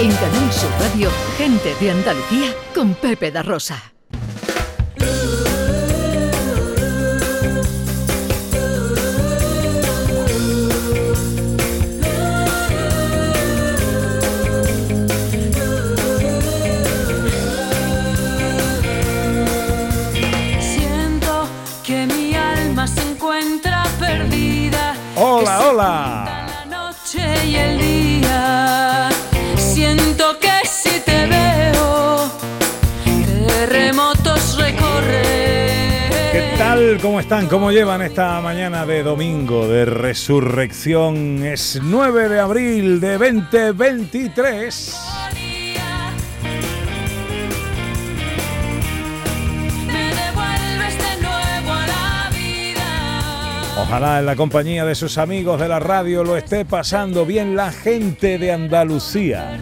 En Canal Sur Radio, gente de Andalucía con Pepe da Rosa. Siento que mi alma se encuentra perdida. Hola, hola. ¿Cómo están? ¿Cómo llevan esta mañana de domingo de resurrección? Es 9 de abril de 2023. Me devuelves de nuevo a la vida. Ojalá en la compañía de sus amigos de la radio lo esté pasando bien la gente de Andalucía.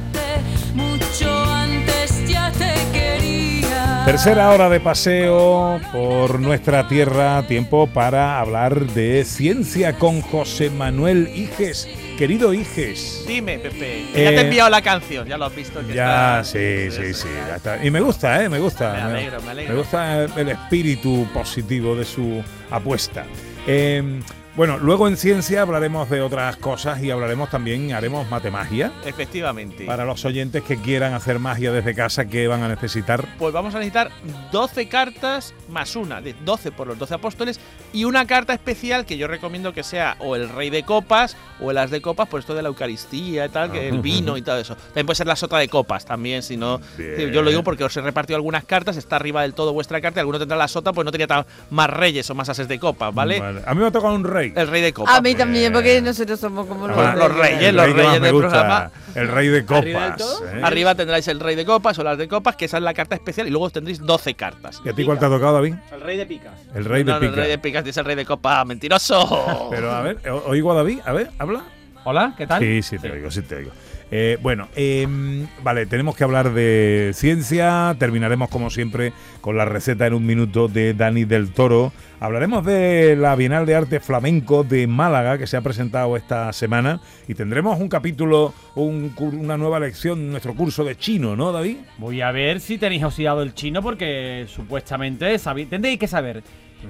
Tercera hora de paseo por nuestra tierra, tiempo para hablar de ciencia con José Manuel Iges. Querido Iges. Dime, Pepe. Eh, ya te he enviado la canción, ya lo has visto. que Ya, está- sí, sí, sí. ya está. Y me gusta, ¿eh? Me gusta. Me alegro, me alegro. Me gusta el espíritu positivo de su apuesta. Eh, bueno, luego en ciencia hablaremos de otras cosas y hablaremos también, haremos matemagia. Efectivamente. Para los oyentes que quieran hacer magia desde casa, ¿qué van a necesitar? Pues vamos a necesitar 12 cartas más una, de 12 por los 12 apóstoles, y una carta especial que yo recomiendo que sea o el rey de copas o el as de copas, por esto de la Eucaristía y tal, que el vino y todo eso. También puede ser la sota de copas, también, si no. Bien. Yo lo digo porque os he repartido algunas cartas, está arriba del todo vuestra carta, y alguno tendrá la sota, pues no tenía tan- más reyes o más ases de copas, ¿vale? A mí me ha tocado un rey. El rey de copas. A mí también, porque nosotros somos como los, Bueno, los reyes, El los reyes me del gusta, programa. El rey de copas. Arriba, ¿eh? arriba tendráis el rey de copas o las de copas, que esa es la carta especial, y luego tendréis 12 cartas. ¿Y a ti cuál te ha tocado, David? El rey de picas. El rey de no, no, pica. el rey de picas es el rey de copas, mentiroso. Pero a ver, o- oigo a David, a ver, habla. Hola, ¿qué tal? Sí, sí te oigo, sí te oigo. Eh, bueno, em, vale, tenemos que hablar de ciencia. Terminaremos, como siempre, con la receta en un minuto de Dani del Toro. Hablaremos de la Bienal de Arte Flamenco de Málaga que se ha presentado esta semana. Y tendremos un capítulo, un una nueva lección nuestro curso de chino, ¿no, David? Voy a ver si tenéis oxidado el chino porque supuestamente sabéis, tendréis que saber.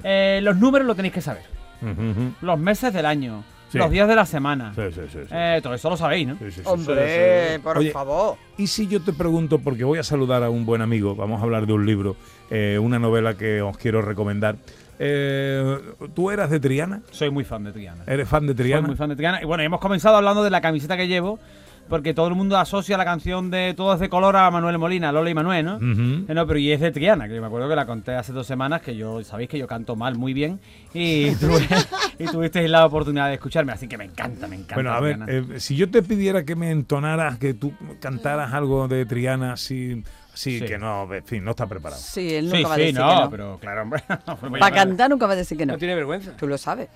Eh, los números lo tenéis que saber. Los meses del año. Sí. Los días de la semana. Sí, sí, sí, sí. Eh, todo eso lo sabéis, ¿no? Sí, sí, sí, Hombre, sí, sí. por Oye, favor. Y si yo te pregunto, porque voy a saludar a un buen amigo, vamos a hablar de un libro, eh, una novela que os quiero recomendar. Eh, ¿Tú eras de Triana? Soy muy fan de Triana. ¿Eres fan de Soy Triana? muy fan de Triana. Y bueno, hemos comenzado hablando de la camiseta que llevo. Porque todo el mundo asocia la canción de Todo es de color a Manuel Molina, Lola y Manuel, ¿no? Eh, No, pero y es de Triana, que yo me acuerdo que la conté hace dos semanas, que yo, sabéis que yo canto mal muy bien, y, tuve, y tuvisteis la oportunidad de escucharme, así que me encanta, me encanta. Bueno, a ver, eh, si yo te pidiera que me entonaras, que tú cantaras algo de Triana, así, así Sí. que no, en fin, no está preparado. Sí, él nunca sí, va a sí, decir no, que no. pero claro, hombre. no, pues Para cantar nunca va a decir que no. No tiene vergüenza. Tú lo sabes.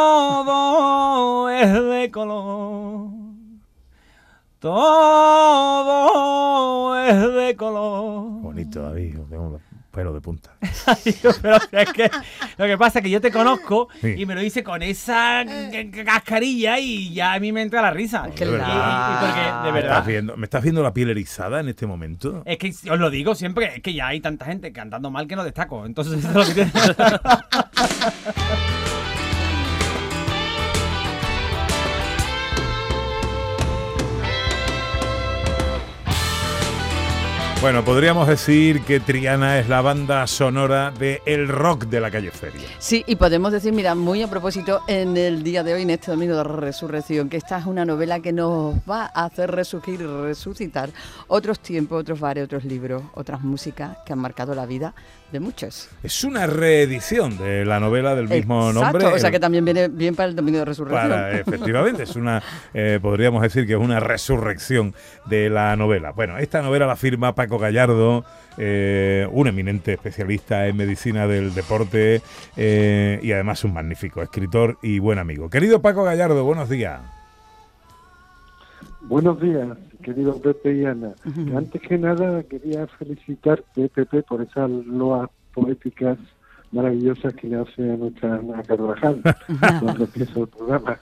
Todo es de color. Todo es de color. Bonito, David, tengo los pelos de punta. Pero es que lo que pasa es que yo te conozco Sí. y me lo hice con esa c- cascarilla y ya a mí me entra la risa. que Y- de y- y verdad. porque, de ¿Me estás, verdad. viendo, ¿Me estás viendo la piel erizada en este momento? Es que os lo digo siempre, es que ya hay tanta gente cantando mal que no destaco. Entonces eso es lo que tiene. Bueno, podríamos decir que Triana es la banda sonora de el rock de la calle Feria. Sí, y podemos decir, mira, muy a propósito, en el día de hoy, en este domingo de resurrección, que esta es una novela que nos va a hacer resurgir resucitar otros tiempos, otros bares, otros libros, otras músicas que han marcado la vida de muchos. Es una reedición de la novela del mismo Exacto, nombre. O sea que también viene bien para el domingo de resurrección. Para, efectivamente, es una, eh, podríamos decir que es una resurrección de la novela. Bueno, esta novela la firma Paco Gallardo, eh, un eminente especialista en medicina del deporte eh, y además un magnífico escritor y buen amigo. Querido Paco Gallardo, buenos días. Buenos días, querido Pepe y Ana. Antes que nada, quería felicitarte, Pepe, por esas loas poéticas maravillosas que le hace a nuestra Ana Carvajal cuando empieza el programa.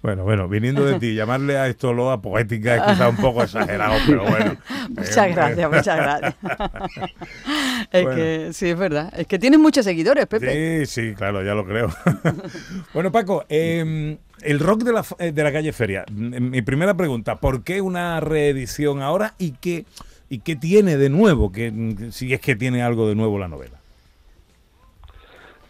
Bueno, bueno, viniendo de ti, llamarle a esto loa poética es quizá un poco exagerado, pero bueno. Muchas Eh, gracias, muchas gracias. es Bueno. que sí, es verdad. Es que tienes muchos seguidores, Pepe. Sí, sí, claro, ya lo creo. bueno, Paco, eh, el rock de la, eh, de la calle Feria. Mm, Mi primera pregunta, ¿por qué una reedición ahora y qué, y qué tiene de nuevo? Que, mm, si es que tiene algo de nuevo la novela.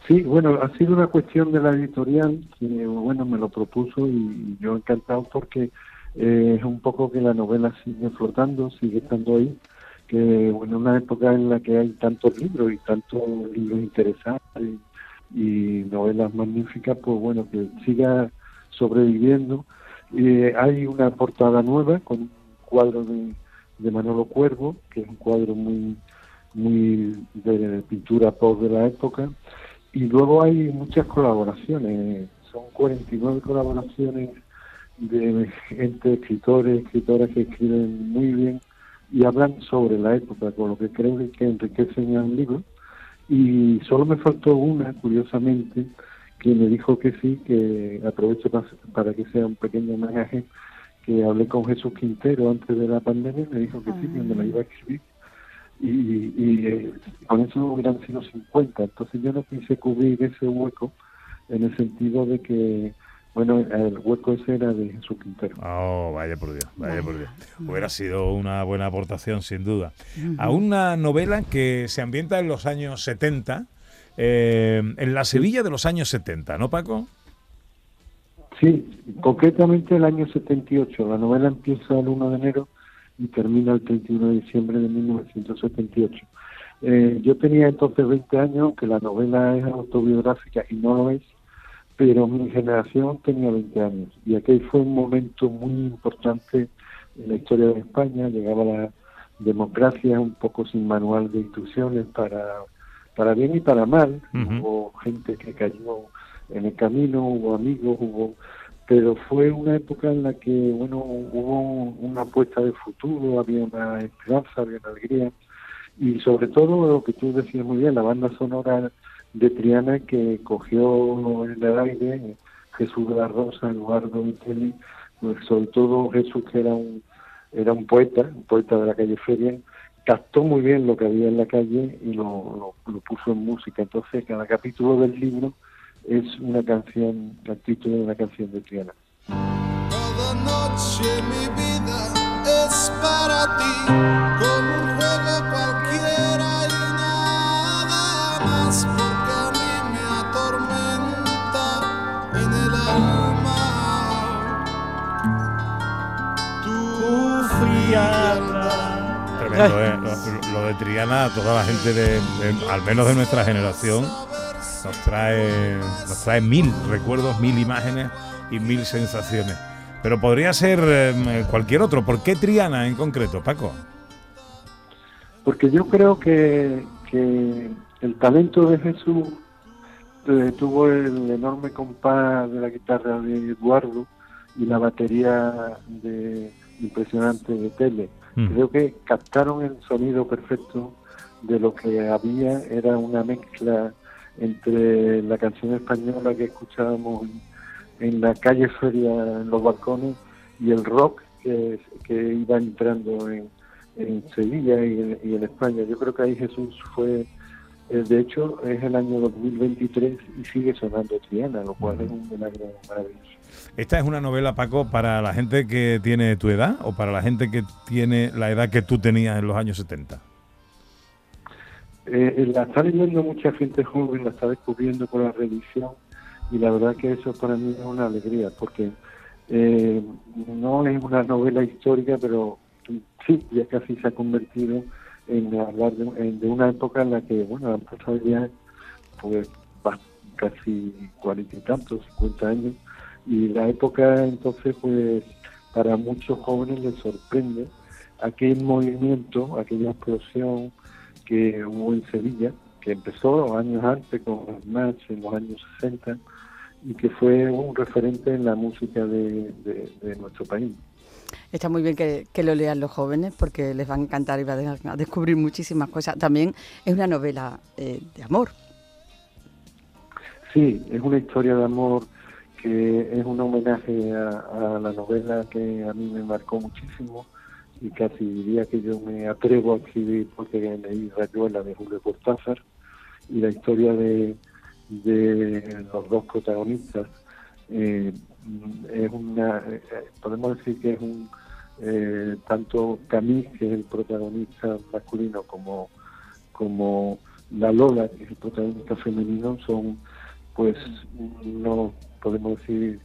Sí, bueno, ha sido una cuestión de la editorial que, bueno, me lo propuso y yo encantado porque eh, es un poco que la novela sigue flotando, sigue estando ahí, que, bueno, en una época en la que hay tantos libros y tantos libros interesantes y, novelas magníficas, pues bueno, que siga sobreviviendo. Eh, hay una portada nueva con un cuadro de, de Manolo Cuervo, que es un cuadro muy, muy de pintura pop de la época. Y luego hay muchas colaboraciones, son 49 colaboraciones de gente, escritores, escritoras que escriben muy bien y hablan sobre la época, con lo que creo que, que enriquecen el libro. Y solo me faltó una, curiosamente, que me dijo que sí, que aprovecho pa- para que sea un pequeño homenaje, que hablé con Jesús Quintero antes de la pandemia y me dijo que sí, que me la iba a escribir y, y, eh, con eso hubieran sido 50. Entonces yo no quise cubrir ese hueco en el sentido de que, bueno, el hueco ese era de Jesús Quintero. Oh, vaya por Dios, vaya por Dios. Hubiera sido una buena aportación, sin duda. A una novela que se ambienta en los años 70, eh, en la Sevilla de los años 70, ¿no, Paco? Sí, concretamente el año 78. La novela empieza el 1 de enero y termina el 31 de diciembre de 1978. Eh, yo tenía entonces 20 años, aunque la novela es autobiográfica y no lo es, pero mi generación tenía 20 años. Y aquel fue un momento muy importante en la historia de España. Llegaba la democracia un poco sin manual de instrucciones para, para bien y para mal. Hubo gente que cayó en el camino, hubo amigos, hubo pero fue una época en la que bueno hubo una apuesta de futuro, había una esperanza, había una alegría y sobre todo lo que tú decías muy bien, la banda sonora de Triana que cogió en el aire Jesús de la Rosa, Eduardo Vitelli, pues sobre todo Jesús que era un era un poeta, un poeta de la calle Feria, captó muy bien lo que había en la calle y lo, lo, lo puso en música. Entonces cada capítulo del libro es una canción, el título de una canción de Triana. Cada noche mi vida es para ti, como un juego cualquiera y nada más, porque a mí me atormenta en el alma tu frialdad. Tremendo, ¿eh? Lo, lo de Triana, toda la gente, de, de- al menos de nuestra generación, nos trae, nos trae mil recuerdos, mil imágenes y mil sensaciones. Pero podría ser eh, cualquier otro. ¿Por qué Triana en concreto, Paco? Porque yo creo que, que el talento de Jesús eh, tuvo el enorme compás de la guitarra de Eduardo y la batería de impresionante de Tele. Mm. Creo que captaron el sonido perfecto de lo que había, era una mezcla entre la canción española que escuchábamos en, la calle Feria, en los balcones, y el rock que, que iba entrando en, en Sevilla y en, y en España. Yo creo que ahí Jesús fue, eh, de hecho, es el año 2023 y sigue sonando Triana, lo cual es un milagro maravilloso. ¿Esta es una novela, Paco, para la gente que tiene tu edad o para la gente que tiene la edad que tú tenías en los años 70? Eh, la está leyendo mucha gente joven, la está descubriendo con la revisión y la verdad que eso para mí es una alegría porque eh, no es una novela histórica, pero sí, ya casi se ha convertido en hablar de, una época en la que, bueno, han pasado ya pues casi cuarenta y tantos, cincuenta años y la época entonces pues para muchos jóvenes les sorprende aquel movimiento, aquella explosión que hubo en Sevilla, que empezó años antes con Match en los años 60 y que fue un referente en la música de, de- de nuestro país. Está muy bien que, que lo lean los jóvenes porque les va a encantar y van a descubrir muchísimas cosas. También es una novela eh, de amor. Sí, es una historia de amor que es un homenaje a, a la novela que a mí me marcó muchísimo y casi diría que yo me atrevo a escribir porque leí Rayuela de Julio Cortázar y la historia de, de los dos protagonistas eh, es una eh, podemos decir que es un eh, tanto Camille que es el protagonista masculino como como la Lola que es el protagonista femenino son pues no podemos decir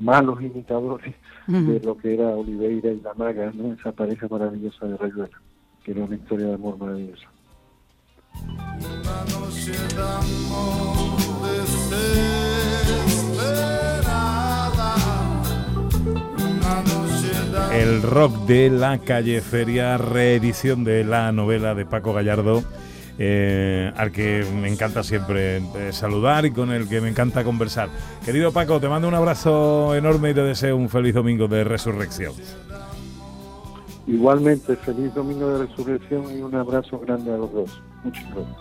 malos imitadores de lo que era Oliveira y la maga, ¿no? esa pareja maravillosa de Rayuela, que era una historia de amor maravillosa. Una noche de amor desesperada. Una noche de amor. El rock de la calle Feria, reedición de la novela de Paco Gallardo, eh, al que me encanta siempre eh, saludar y con el que me encanta conversar. Querido Paco, te mando un abrazo enorme y te deseo un feliz domingo de resurrección. Igualmente, feliz domingo de resurrección y un abrazo grande a los dos. Muchas gracias.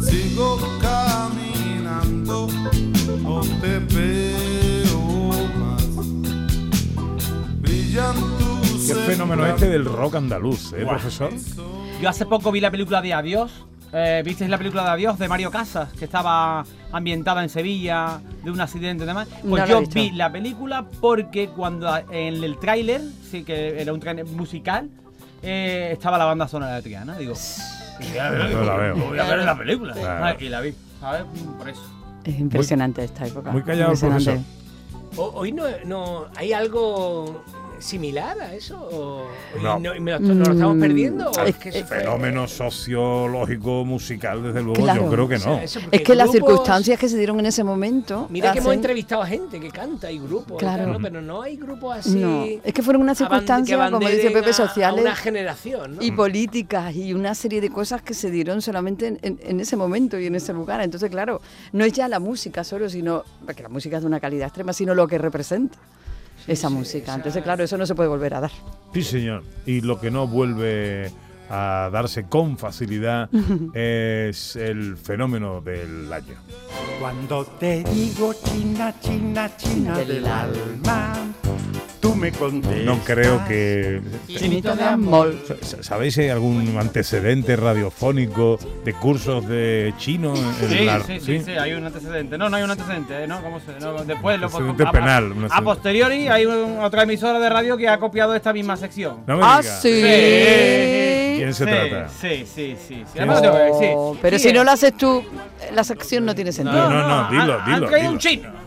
Sigo caminando, no te veo más. Brillan Qué fenómeno este del rock andaluz, ¿eh, profesor? Yo hace poco vi la película de Adiós. Eh, ¿Visteis la película de Adiós de Mario Casas? Que estaba ambientada en Sevilla, de un accidente y demás. Pues No yo vi la película porque cuando en el tráiler, sí que era un tráiler musical, eh, estaba la banda sonora de Triana. Digo, No la veo. voy a ver la película. Claro. Ah, Y la vi, ¿sabes? Por eso. Es impresionante esta época. muy callado el. O- Hoy no, no hay algo similar a eso. ¿O- y No. no- y me lo, nos lo estamos Mm, perdiendo. ¿O es es que eso fue- Fenómeno sociológico musical, desde luego, Claro. yo creo que o sea, no. Es que las circunstancias que se dieron en ese momento. Mira que hemos entrevistado a gente que canta y grupos, Claro. pero no hay grupos así. No, es que fueron unas circunstancias, como dice Pepe, a sociales una generación, ¿no? y políticas y una serie de cosas que se dieron solamente en, en- en ese momento y en ese lugar. Entonces, claro, no es ya la música solo, sino porque la música es de una calidad extrema, sino lo que representa esa música. Entonces, claro, eso no se puede volver a dar. Sí, señor. Y lo que no vuelve a darse con facilidad es el fenómeno del año. Cuando te digo China, China, China Del del alma, tú me contestas. No creo que... Chinito de amor. Sa- ¿Sabéis si hay algún antecedente radiofónico de cursos de chino? en Sí, la- sí, sí, sí, hay un antecedente. No, no hay un antecedente, ¿eh? ¿no? ¿Cómo se, no, después lo Antecedente a- penal, A, posteriori hay un- otra emisora de radio que ha copiado esta misma sección. No me Ah, digas. sí. ¿Quién se sí, trata? Sí, sí, sí. sí. Oh, pero Sí, si no lo haces tú, la sección no tiene sentido. No, no, no, dilo, han- dilo, Han traído dilo. un chino.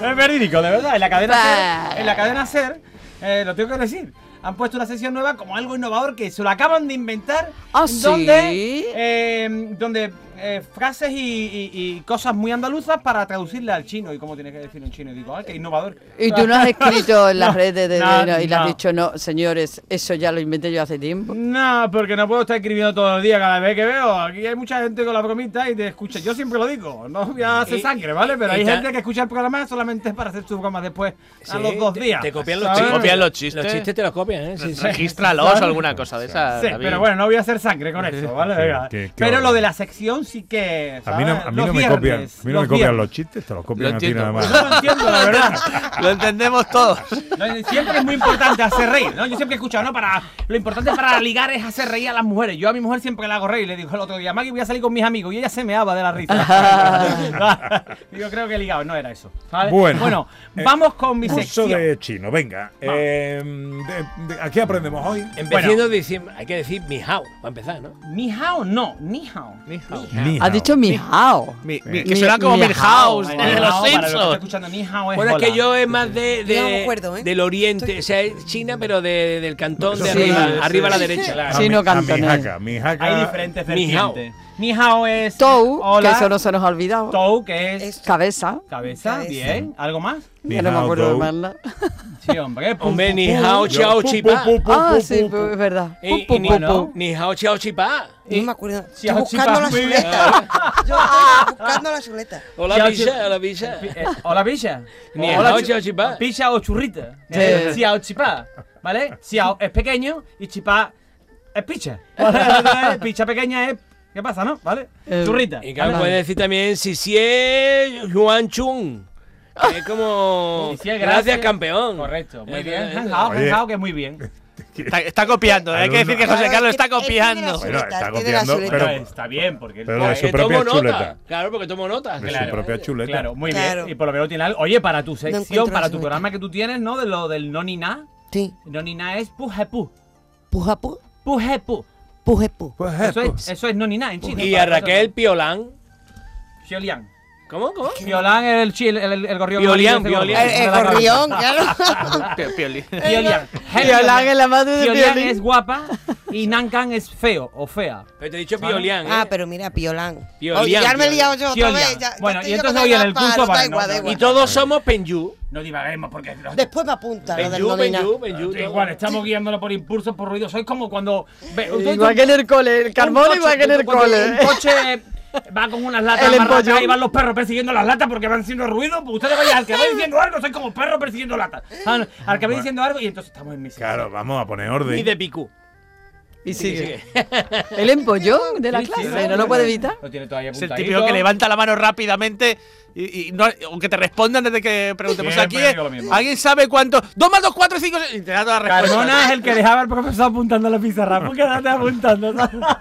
Es verídico, de verdad. En la cadena Bah. Ser, en la cadena Ser, eh, lo tengo que decir. Han puesto una sección nueva como algo innovador que se lo acaban de inventar. ¿Ah, donde, sí? eh, donde eh, frases y, y- y cosas muy andaluzas para traducirle al chino y cómo tiene que decir en chino. Y digo, ¡ay, qué innovador! Y tú no has escrito en las No, redes de, de- no, no, y le has no. dicho, no, señores, eso ya lo inventé yo hace tiempo. No, porque no puedo estar escribiendo todo el día cada vez que veo. Aquí hay mucha gente con la bromita y te escucha. Yo siempre lo digo, no voy a hacer sangre, ¿vale? Pero hay gente que escucha el programa solamente para hacer sus bromas después, a los dos días. Te copian los chistes. Copian los chistes. Los chistes te los copian, ¿eh? Sí, sí. Regístralos o alguna cosa de esa. Sí, David. pero bueno, no voy a hacer sangre con eso, ¿vale? Venga. qué- qué pero lo de la sección sí que. A mí no, a mí Los no me copian, a mí no los me copian los chistes, te los Lo copian a ti nada más. Yo lo entiendo, la verdad. Lo entendemos todos. No, Siempre es muy importante hacer reír, ¿no? Yo siempre he escuchado, ¿no? Para, lo importante para ligar es hacer reír a las mujeres. Yo a mi mujer siempre la hago reír. Le digo el otro día, Maggie, voy a salir con mis amigos. Y ella se meaba de la risa. Yo creo que he ligado, no era eso. ¿sabes? Bueno, eh, vamos con mi sección. de chino, venga. Eh, de- de- ¿A qué aprendemos hoy? Empezando diciembre, hay que decir mi hao, para empezar, ¿no? Ni hao, no, ni hao. Ni hao. Ni Ha dicho mi hao. Mi- mi- Mi- que suena como mi Milhouse house. de los Simpsons. Bueno, es que yo es más de, de- no ¿eh? del oriente, o sea, es China, pero de- del cantón de Sí, arriba, sí, arriba a la sí. derecha. Mi- a cantonés. Jaca. Hay diferentes vertientes. Ni hao es Tou, hola. que eso no se nos ha olvidado. Tou, que es Es- Cabeza. cabeza, Cabeza. bien. ¿Algo más? Ni Ya no me hao, acuerdo de más nada. Sí, hombre. Hombre, ni hao, chao, pu- Ah, sí, pu- pues, es verdad. Ni, hao, chao, chipá. No me acuerdo. Estoy chipa, buscando la chuleta. Yo estoy buscando la chuleta. Hola, chip- hola, bicha. Eh, Hola, picha. Ni hao, chao, chipá. Picha o churrita. Sí. Xiao chipá. ¿Vale? Xiao es pequeño y chipá es picha. Picha pequeña es ¿Qué pasa, no? ¿Vale? Eh, Churrita. Y claro, ¿vale? puede decir también si si es Juan Chung. Que es como. Si es gracias, gracias- campeón. Correcto, muy Eh, bien. eh, Hanjao, Oye. hanjao, que muy bien. Está, está copiando, hay que decir que José Carlos es está copiando. Bueno, está copiando, pero- está bien, porque él Pero de su nota. Claro, porque tomo notas. De Claro. su propia chuleta. Claro, muy Claro. bien. Y por lo menos tiene algo. Oye, para tu sección, para tu programa que tú tienes, ¿no? De lo del no ni na. Sí. No ni na es pujepu. Pujapu, Pujepu. Pujepu. Eso es, eso es no ni na en chino. Y a Raquel Piolán. Xiolian. ¿Cómo? ¿Cómo? Piolán es el, el, el, el gorrión. Piolián. gordo. El, gorrión, claro. Pio- pioli. Piolán es la madre de Piolín. es guapa y Nankan es feo o fea. Pero te he dicho ¿Vale? Piolián. ¿eh? Ah, pero mira, Piolán. Piolián, Oye, ya me he liado yo otra vez. ya- Bueno, y entonces hoy en el curso igual. Y todos somos Penyu. No divaguemos porque. Después me apunta lo del Penyu, Novena. Penyu, Penyu. todo. Igual, estamos guiándolo por impulsos, por ruido. Sois como cuando. Igual que en el cole, el coche- igual que en el cole. Un coche va con unas latas empollón. y van los perros persiguiendo las latas porque van haciendo ruido. Pues ustedes vayan al que va diciendo algo, soy como perro persiguiendo latas. Al, al que va diciendo algo y entonces estamos en misión. Claro, vamos a poner orden. Y de Picú. Y sigue. El empollón de la clase, sí, no lo puede evitar. Lo tiene todavía Es el típico que levanta la mano rápidamente y, y no, aunque te respondan desde que preguntemos Siempre aquí. mismo. ¿Alguien sabe cuánto? 2 más 2, 4, 5, y te da toda la respuesta. Carmona es el que dejaba al profesor apuntando a la pizarra. ¿Por qué estás apuntando?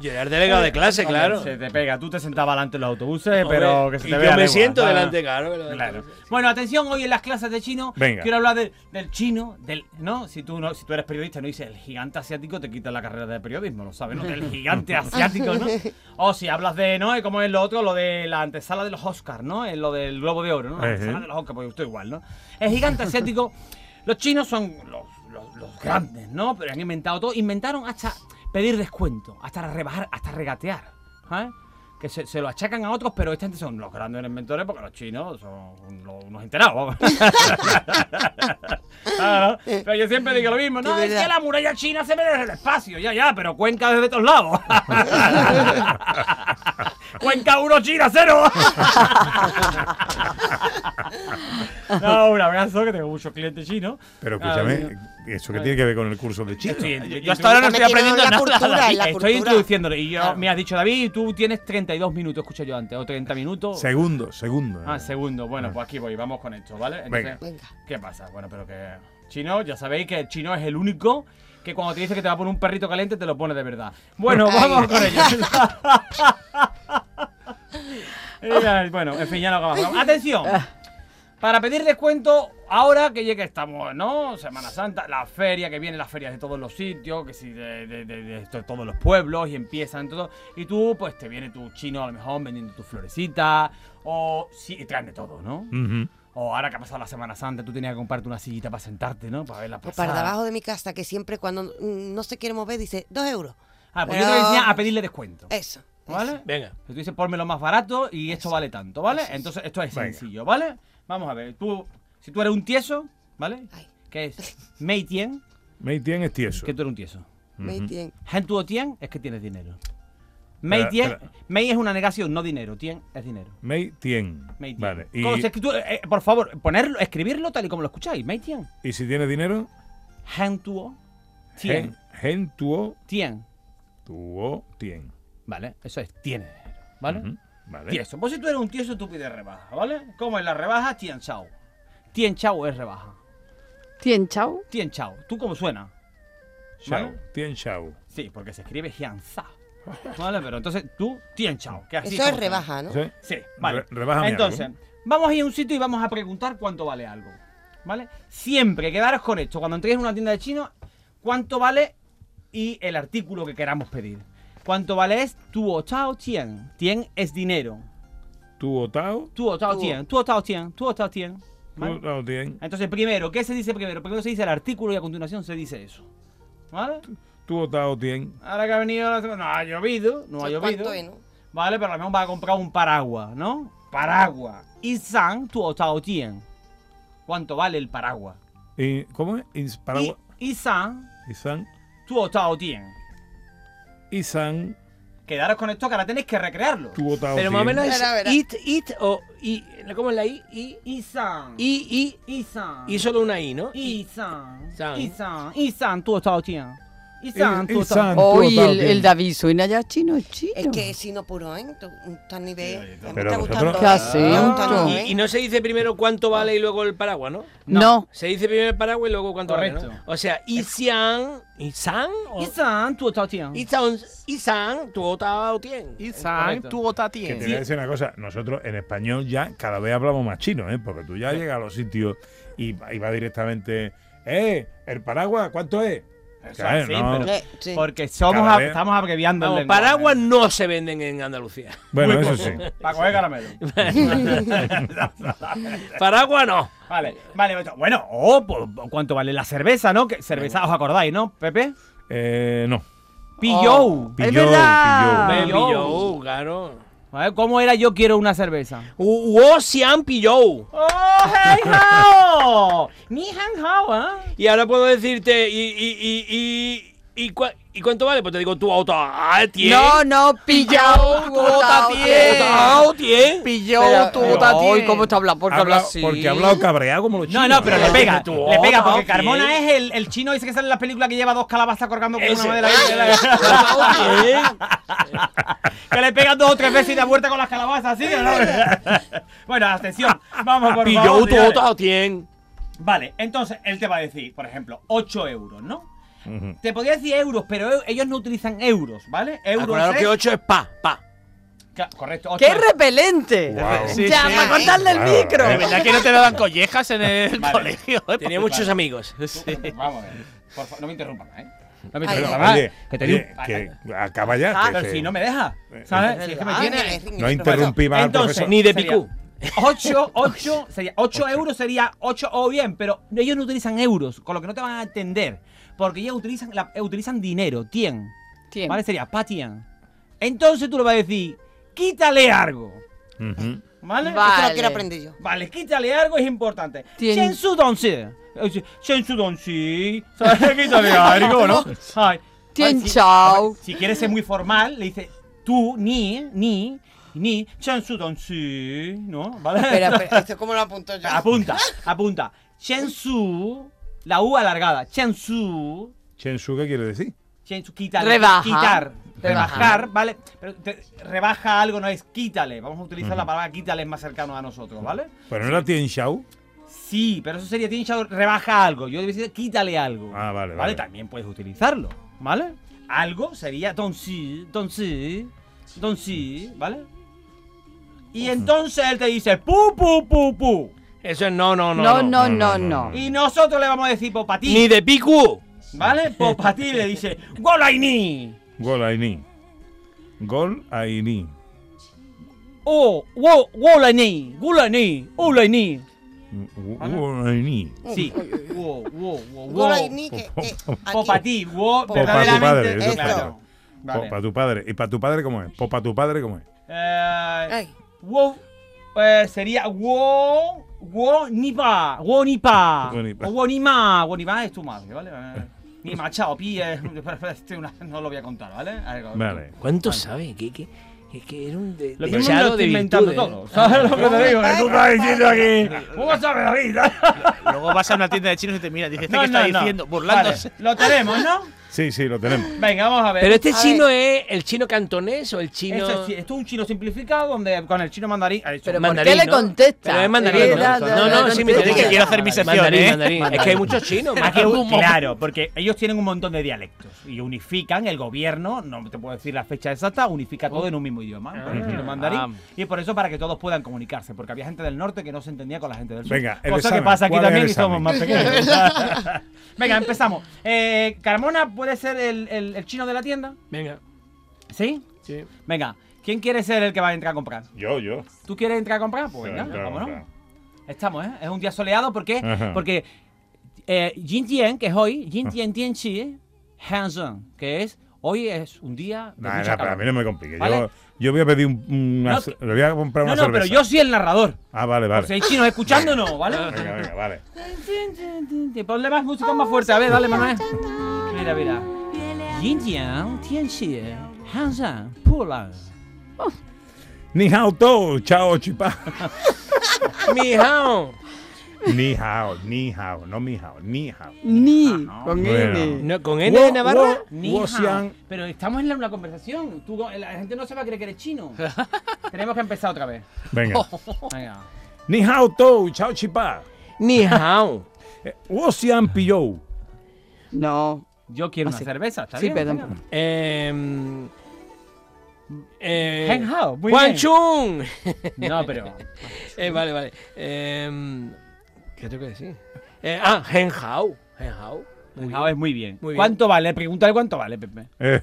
Yo era el delegado de clase, claro. Se te pega. Tú te sentabas delante de los autobuses, pero Hombre, que se y te yo vea me legua, siento ¿sabes? delante, claro. delante. Claro. Bueno, atención, hoy en las clases de chino Venga. quiero hablar del- del chino, del, ¿no? Si tú no, si tú eres periodista, no dices el gigante asiático, te quita la carrera de periodismo, lo sabes, ¿no? Del gigante asiático, ¿no? O si hablas de, ¿no? ¿Cómo es lo otro? Lo de la antesala de los Oscars, ¿no? Es lo del Globo de Oro, ¿no? La de los porque usted igual, ¿no? El gigante asiático, los chinos son los, los- los grandes, ¿no? Pero han inventado todo, inventaron hasta pedir descuento, hasta rebajar, hasta regatear. Que se, se lo achacan a otros, pero esta gente son los grandes inventores porque los chinos son unos, unos enterados. Claro, pero yo siempre digo lo mismo, no, es que la muralla china se ve desde el espacio, ya, ya, pero Cuenca desde todos lados. Cuenca 1, China 0. no, un abrazo, que tengo muchos clientes chinos. Pero Ah, escúchame, ¿eso qué tiene que ver con el curso de chino? Estoy- Yo hasta ahora no estoy aprendiendo en la nada. cultura, la Estoy cultura. introduciéndole. Y yo, Claro. me has dicho, David, tú tienes 32 minutos, escucho yo antes, o 30 minutos. Segundo, segundo. Ah, segundo. Bueno, pues aquí voy, vamos con esto, ¿vale? Venga. Venga. ¿Qué pasa? Bueno, pero que. Chino, ya sabéis que el chino es el único que cuando te dice que te va a poner un perrito caliente, te lo pone de verdad. Bueno, vamos con ello. Bueno, en fin, ya no acabamos. Atención. Para pedir descuento, ahora que ya que estamos, ¿no? Semana Santa, la feria, que vienen las ferias de todos los sitios, que si de, de- de- de esto- todos los pueblos y empiezan todo. Y tú, pues te viene tu chino a lo mejor vendiendo tus florecitas, o sí, y traen de todo, ¿no? O ahora que ha pasado la Semana Santa, tú tenías que comprarte una sillita para sentarte, ¿no? Para ver la Pues para debajo de mi casa, que siempre cuando no se quiere mover dice, dos euros. Ah, pues Pero- yo te voy a enseñar a pedirle descuento. Eso. ¿Vale? Venga. Tú dices, ponme lo más barato y esto vale tanto, ¿vale? Entonces, esto es Venga. sencillo, ¿vale? Vamos a ver. Tú, si tú eres un tieso, ¿vale? Ay. Que es Mei Tien, Mei Tien es tieso. que tú eres un tieso. Me tiene- Hen Tuo Tien es que tienes dinero. Mei Tien. Mei es una negación, no dinero. Tien es dinero. Mei Tien. Mei Tien. Vale. Y, ¿Cómo se escribe? Eh, por favor, ponerlo, escribirlo tal y como lo escucháis. Mei Tien. y si tiene dinero, Hen Tuo Tien. Gen, gen tuo, Tien. tuo, tien. ¿Vale? Eso es tiene dinero. ¿Vale? Ujú. Vale. Tieso. Pues si tú eres un tieso, tú pides rebaja, ¿vale? ¿Cómo es la rebaja? Tien Chao. Tien Chao es rebaja. Tien Chao. Tien Chao. ¿Tú cómo suena? Chao. ¿Vale? Tien chao. Sí, porque se escribe Jianza. ¿Vale? Pero entonces tú, Tien Chao. Que así Eso es como rebaja, ¿no? ¿Sí? vale. Re- rebájame Entonces, algo. vamos a ir a un sitio y vamos a preguntar cuánto vale algo. ¿Vale? Siempre quedaros con esto. Cuando entréis en una tienda de chino, cuánto vale y el artículo que queramos pedir. ¿Cuánto vale es tuo chao tien? Tien es dinero. Tuo tao, Tuo Tuo. tien. Tuo chao tien. Tuo chao tien. ¿Vale? tuo tao tien. Entonces, primero, ¿qué se dice primero? Primero se dice el artículo y a continuación se dice eso. ¿Vale? Tuo tao tien. Ahora que ha venido, la- no ha llovido, no ha ¿Cuánto llovido. no? Vale, pero a lo mejor va a comprar un paraguas, ¿no? Paraguas. Y san tu tao tien. ¿Cuánto vale el paraguas? Y, ¿Cómo es? Paraguas. Y, y san Isan. tu tao tien. Isan. Quedaros con esto que ahora tenéis que recrearlo. Tuo tao Pero más o menos es Verá, verá. it, it o i. ¿Cómo es la i? I, Y san. i, y san. i. Y solo una i, ¿no? y san. San. Y san. Y san tu tao tien. Y san, Y- y tu- san, Hoy el, el David suena ya chino, es chino. Es que es sino puro, ¿eh? A nivel. me está gustando. ¿Qué Y, ¿eh? y no se dice primero cuánto vale y luego el paraguas, ¿no? No. Se dice primero el paraguas y luego cuánto Correcto. vale, ¿no? O sea, Isian, Isan, o- Y san, tu tao tian. Isan, Isan, tu otao tien. Y San, Correcto. tu gota Que te voy a decir una cosa, nosotros en español ya cada vez hablamos más chino, ¿eh? Porque tú ya llegas a los sitios y, y va directamente, ¡eh! ¿El paraguas cuánto es? Eh, sí. Porque somos estamos abreviando el Vamos, lenguaje. paraguas no se venden en Andalucía. Bueno, eso sí. Para coger caramelo. Paraguas no. vale, vale. Bueno, o pues, ¿cuánto vale la cerveza, no? Que cerveza, ¿os acordáis, no, Pepe? Eh, no. Pillou. Oh, es Pillou, verdad. Me Pillou. pilló, claro. A ver, ¿Cómo era yo quiero una cerveza? Wo Xian pilló. ¡Oh, hey, hao! Ni han hao, ¿eh? Y ahora puedo decirte, ¿y, y, y, y, y, cua- ¿y cuánto vale? Pues te digo, tu auto, ah, tien. No, no, pillao, tu tien. Pillao, tu otao Ay. ¿Cómo está hablando? Porque habla Habla- así. porque ha hablado cabreado como los No, chinos. no, pero le pega. Le pega porque Carmona es el, el chino ese que sale en la película que lleva dos calabazas colgando con una madera. Tien. que le pegan dos o tres veces y da vuelta con las calabazas, ¿sí o no? bueno, atención. Vamos, por Pilló favor. tu otao, tien. Vale, entonces él te va a decir, por ejemplo, 8 euros, ¿no? Ujú. Te podría decir euros, pero e- ellos no utilizan euros, ¿vale? Euros es- que 8 es pa, pa. Correcto, 8 ¡Qué repelente! Sí, ya, sí. para cortarle el Claro, micro. eh. De verdad que no te lo dan collejas en el Vale. colegio. ¿eh? Tenía muchos amigos. Vamos. Por favor, no me interrumpan, ¿eh? No me interrumpan. ¿eh? Oye, que te digo- que acaba ya. Ah, pero se- si no me deja, ¿sabes? Si es que me Ah, tiene... No interrumpí más Entonces. Ni de picú. 8, 8, sería 8 euros sería 8 o bien, pero ellos no utilizan euros, con lo que no te van a entender, porque ellos utilizan, la- eh, utilizan dinero, tien, Tien. ¿vale? Sería pa tien. Entonces tú le vas a decir, quítale algo, Ujú. ¿vale? Va- Esto lo Vale. quiero aprender yo. Vale, quítale algo es importante. Tien- Chen su don si. Eh, Chen su don si. ¿Sabes? Quítale algo, ¿no? Ay. Tien si- chao. Si quieres ser muy formal, le dices tú, ni, ni, ni, Chen su don si, ¿no? ¿Vale? Espera, espera, esto cómo lo apunto yo. Apunta, apunta. Chen su, la U alargada. Chen su, Chensu, ¿qué quiere decir? chen su, quitar. Rebaja. Quitar. Rebajar. Rebajar, ¿vale? Pero te- rebaja algo, no es quítale. Vamos a utilizar la palabra quítale es más cercano a nosotros, ¿vale? Pero no era Tien Shao. Sí, pero eso sería tiene que rebaja algo. Yo debería decir quítale algo. Ah, vale, ¿Vale? vale. También puedes utilizarlo, ¿vale? Algo sería don si, don si, don si, ¿vale? Y entonces él te dice pu, pu, pu, pu. Eso es no, no, no. No, no, no, no. Y nosotros le vamos a decir, ti, Ni de picú. ¿vale? Ti le dice, golaini. Gol Aini. Gol Aini. Oh, wo, golaini, golaini, golaini. Gol Aini. Sí, wo, wo, wo. Guaraní, que, eh, Pues aquí. para tu padre. Para tu padre. ¿Y para tu padre cómo es? ¿Para tu padre cómo es? Eh, eh, sería wo, wo ni pa, wo ni pa, Wo ni pa. o wo ni ma, wo ni ma es tu madre, ¿vale? Ni ma chao pi, este una- no lo voy a contar, ¿vale? A ver, Vale. ¿Cuánto sabe? ¿Qué, qué, qué, qué era un de, Lo charo lo de inventando virtudes, todo. ¿sabes lo que te digo? Que tú estás diciendo aquí, ¿cómo sabes David? Luego vas a una tienda de chinos y te miran, dices, ¿este No, qué está no, no. diciendo? Burlándose. Vale, lo tenemos, ¿no? Sí, sí, lo tenemos. Venga, vamos a ver. Pero este A chino es el chino cantonés o el chino. Esto es, esto es un chino simplificado donde con el chino mandarín. ha dicho- Pero ¿por Mandarín, qué le contesta? Pero es mandarín, Eh, ¿no? No, sí, me contesta. interesa. que quiero hacer mi sección, Mandarín, ¿eh? mandarín. Es que hay muchos chinos. Ah, claro, porque ellos tienen un montón de dialectos y unifican el gobierno, no te puedo decir la fecha exacta, unifica todo en un mismo idioma, por el chino mandarín, Ah. y por eso para que todos puedan comunicarse, porque había gente del norte que no se entendía con la gente del sur. Venga, el cosa examen. que pasa aquí ¿Cuál es también y somos más pequeños. Venga, empezamos. Eh, Carmona puede ser el, el- el chino de la tienda, Venga. ¿sí? Sí. Venga, ¿quién quiere ser el que va a entrar a comprar? Yo, yo. ¿Tú quieres entrar a comprar? Pues venga, Claro, vámonos. claro. Estamos, ¿eh? Es un día soleado, ¿por qué? Ajá. Porque eh, Jintian, que es hoy, Jintian Tianchi, Hansen, que es hoy es un día de Nah, mucha nah, para mí no me complique. ¿Vale? Yo, yo voy a pedir un, una, No, le voy a comprar No, una no, pero cerveza. yo soy el narrador. Ah, vale, Por si vale. hay chinos escuchándonos, ¿vale? Venga, venga, vale. Ponle más música más fuerte, a ver, dale, Manuel. Mira, mira. Jintian Tianchi, Hansen, Pulan. Ni hao to, chao chipá. Mijao. Ni hao, ni hao, no mi hao, ni hao. Ni, con Bueno. N. No, ¿Con N de Navarra? Ni hao. xiang. Pero estamos en la- una conversación. Tú, la gente no se va a creer que eres chino. Tenemos que empezar otra vez. Venga. Venga. Ni hao tou, chao chipa. Ni hao. Eh, Wo xiang pillou. No. Yo quiero Ah, una sí. cerveza, ¿está Sí, bien? perdón. Venga. Eh, eh, Hen Hao, muy Juan bien. Chung. No, pero. Eh, vale, vale. Eh, ¿Qué tengo que decir? Eh, ah, Hen Hao. Hen Hao. Muy Hen bien. Hao es muy bien. Muy bien. ¿Cuánto vale? Pregúntale cuánto vale, Pepe. Eh.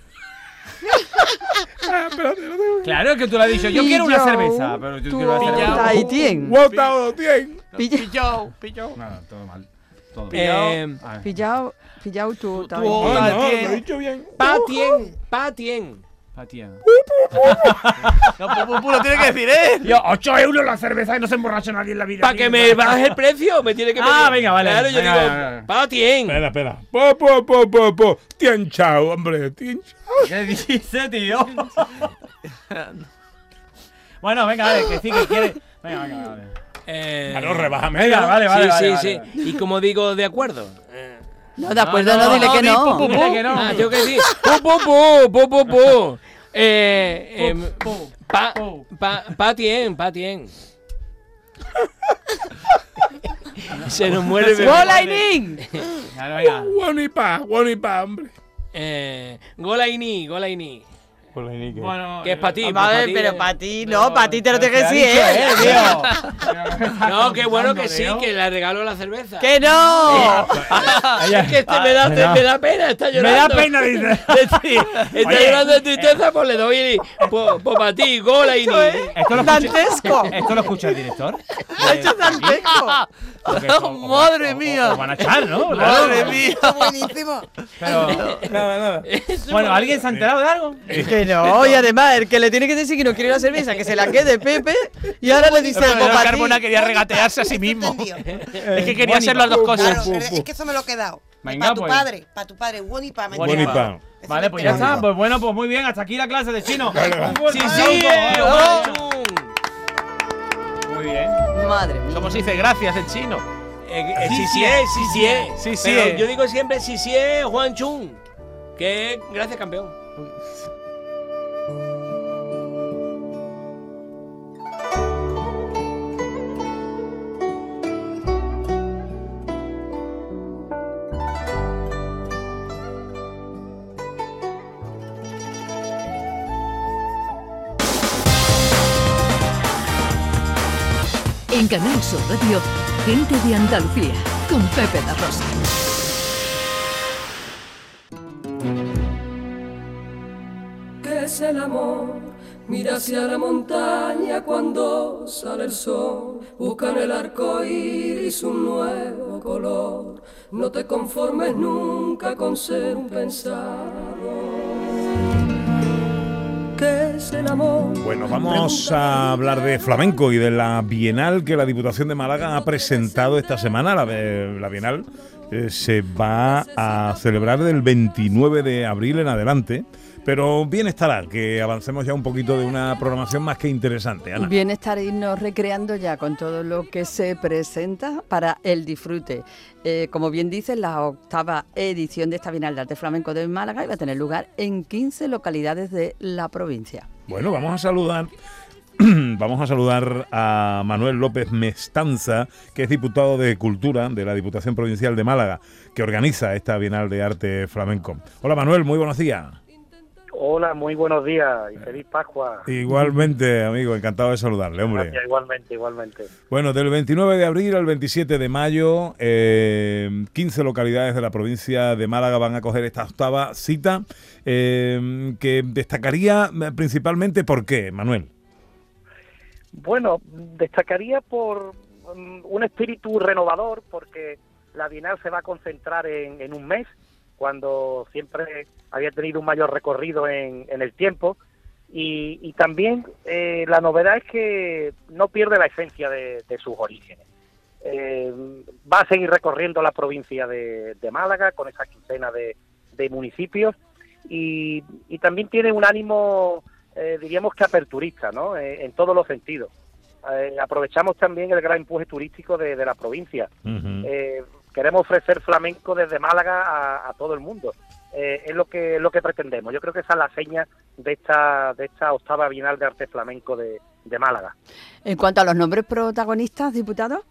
Ah, no tengo- Claro, es que tú le has dicho, yo quiero una cerveza. Pero yo quiero una cerveza. Tien. Pilla- Pillao, pillao. No, todo mal. Todo Eh, A ver. Pillao, pillao tú- Tien. Ah, no, tien. lo he dicho bien. Pa Tien. Pa Tien. Patía. No, pu, pu, pu, lo tiene que decir él. Yo, 8 euros la cerveza y no se emborracha nadie en la vida. Para que me baje el precio, me tiene que Ah, venga, vale. Claro, yo Venga, digo, venga, venga. Pa Tien. Espera, espera. Po, po, po, po, po. Tien chao, hombre. Tien chao. ¿Qué dice, tío? bueno, venga, vale, que sí, que quiere. Venga, venga, vale. Eh, Claro, rebájame. Venga, vale, vale. sí, vale, sí, vale. sí. Y como digo, de acuerdo. Eh, No, de acuerdo, no, dile que di, no. pu, pu, Dile que no. Ah, tengo que decir. Pu, pu, pu, pu, pu, pu. Eh, Pu, pa, pu. pa, pa tien, pa tien. Se nos muere bebé. ¡Golainin! Claro, venga. Guanipa, guanipa, hombre. Eh, Bueno, Que es para ti. Pues ver, ti, pero eh. para ti, no, para ti te lo tengo que decir, ¿eh? tío. No, qué bueno que sí, que le regalo la cerveza. ¡Que no! Es que este me, da, me da- me da pena, está Me llorando. da pena, dice. Está Oye, llorando de tristeza, pues le doy. Pues, pues para ti, Golaini. Esto lo escucha, ¡Dantesco! esto lo escucha el director. ¡Ha hecho dantesco! Porque esto- o- Madre o- o- mía. o van a echar, ¿no? Claro. Madre mía. Buenísimo. Pero, nada, nada. Bueno, ¿alguien se ha enterado de algo? Que no, y además, el que le tiene que decir que no quiere una cerveza, que se la quede Pepe, y ahora le dice algo para. Carmona quería regatearse a sí mismo. Es que quería hacer las dos cosas. Claro, es que eso me lo he quedado. Para tu pues. padre, para tu padre, Wonipa, Vale, pues ya está. Pues bueno, pues muy bien. Hasta aquí la clase de chino. Sí, sí, eh, Muy bien. Madre mía. ¿Cómo se dice gracias en chino? Eh, eh, sí, sí es, sí, sí es. Sí, sí Pero es. yo digo siempre sí, sí es Juan Chung. Que gracias, campeón. En Canal Sur Radio, gente de Andalucía, con Pepe da Rosa. ¿Qué es el amor? Mira hacia la montaña cuando sale el sol. Busca en el arco iris un nuevo color. No te conformes nunca con ser un pensador. ¿Qué es el amor? Bueno, vamos a hablar de flamenco y de la Bienal que la Diputación de Málaga ha presentado esta semana. La, la Bienal eh, se va a celebrar del 29 de abril en adelante. Pero bien estará que avancemos ya un poquito de una programación más que interesante, Ana. Bienestar irnos recreando ya con todo lo que se presenta para el disfrute. Eh, como bien dice, la octava edición de esta Bienal de Arte Flamenco de Málaga iba a tener lugar en 15 localidades de la provincia. Bueno, vamos a saludar. Vamos a saludar a Manuel López Mestanza, que es diputado de Cultura de la Diputación Provincial de Málaga, que organiza esta Bienal de Arte Flamenco. Hola Manuel, muy buenos días. Hola, muy buenos días y feliz Pascua. Igualmente, amigo, encantado de saludarle, hombre. Gracias, igualmente, igualmente. Bueno, del 29 de abril al 27 de mayo, eh, 15 localidades de la provincia de Málaga van a coger esta octava cita, eh, que destacaría eh, principalmente por qué, Manuel. Bueno, destacaría por mm, un espíritu renovador, porque la Bienal se va a concentrar en, en un mes, cuando siempre había tenido un mayor recorrido en, en el tiempo. Y, y también eh, la novedad es que no pierde la esencia de, de sus orígenes. Eh, va a seguir recorriendo la provincia de, de Málaga con esa quincena de, de municipios y, y también tiene un ánimo, eh, diríamos que aperturista, ¿no? Eh, en todos los sentidos. eh, aprovechamos también el gran empuje turístico de, de la provincia. Eh, queremos ofrecer flamenco desde Málaga a, a todo el mundo. Eh, es lo que es lo que pretendemos. Yo creo que esa es la seña de esta de esta octava Bienal de Arte Flamenco de, de Málaga. En cuanto a los nombres protagonistas, diputado.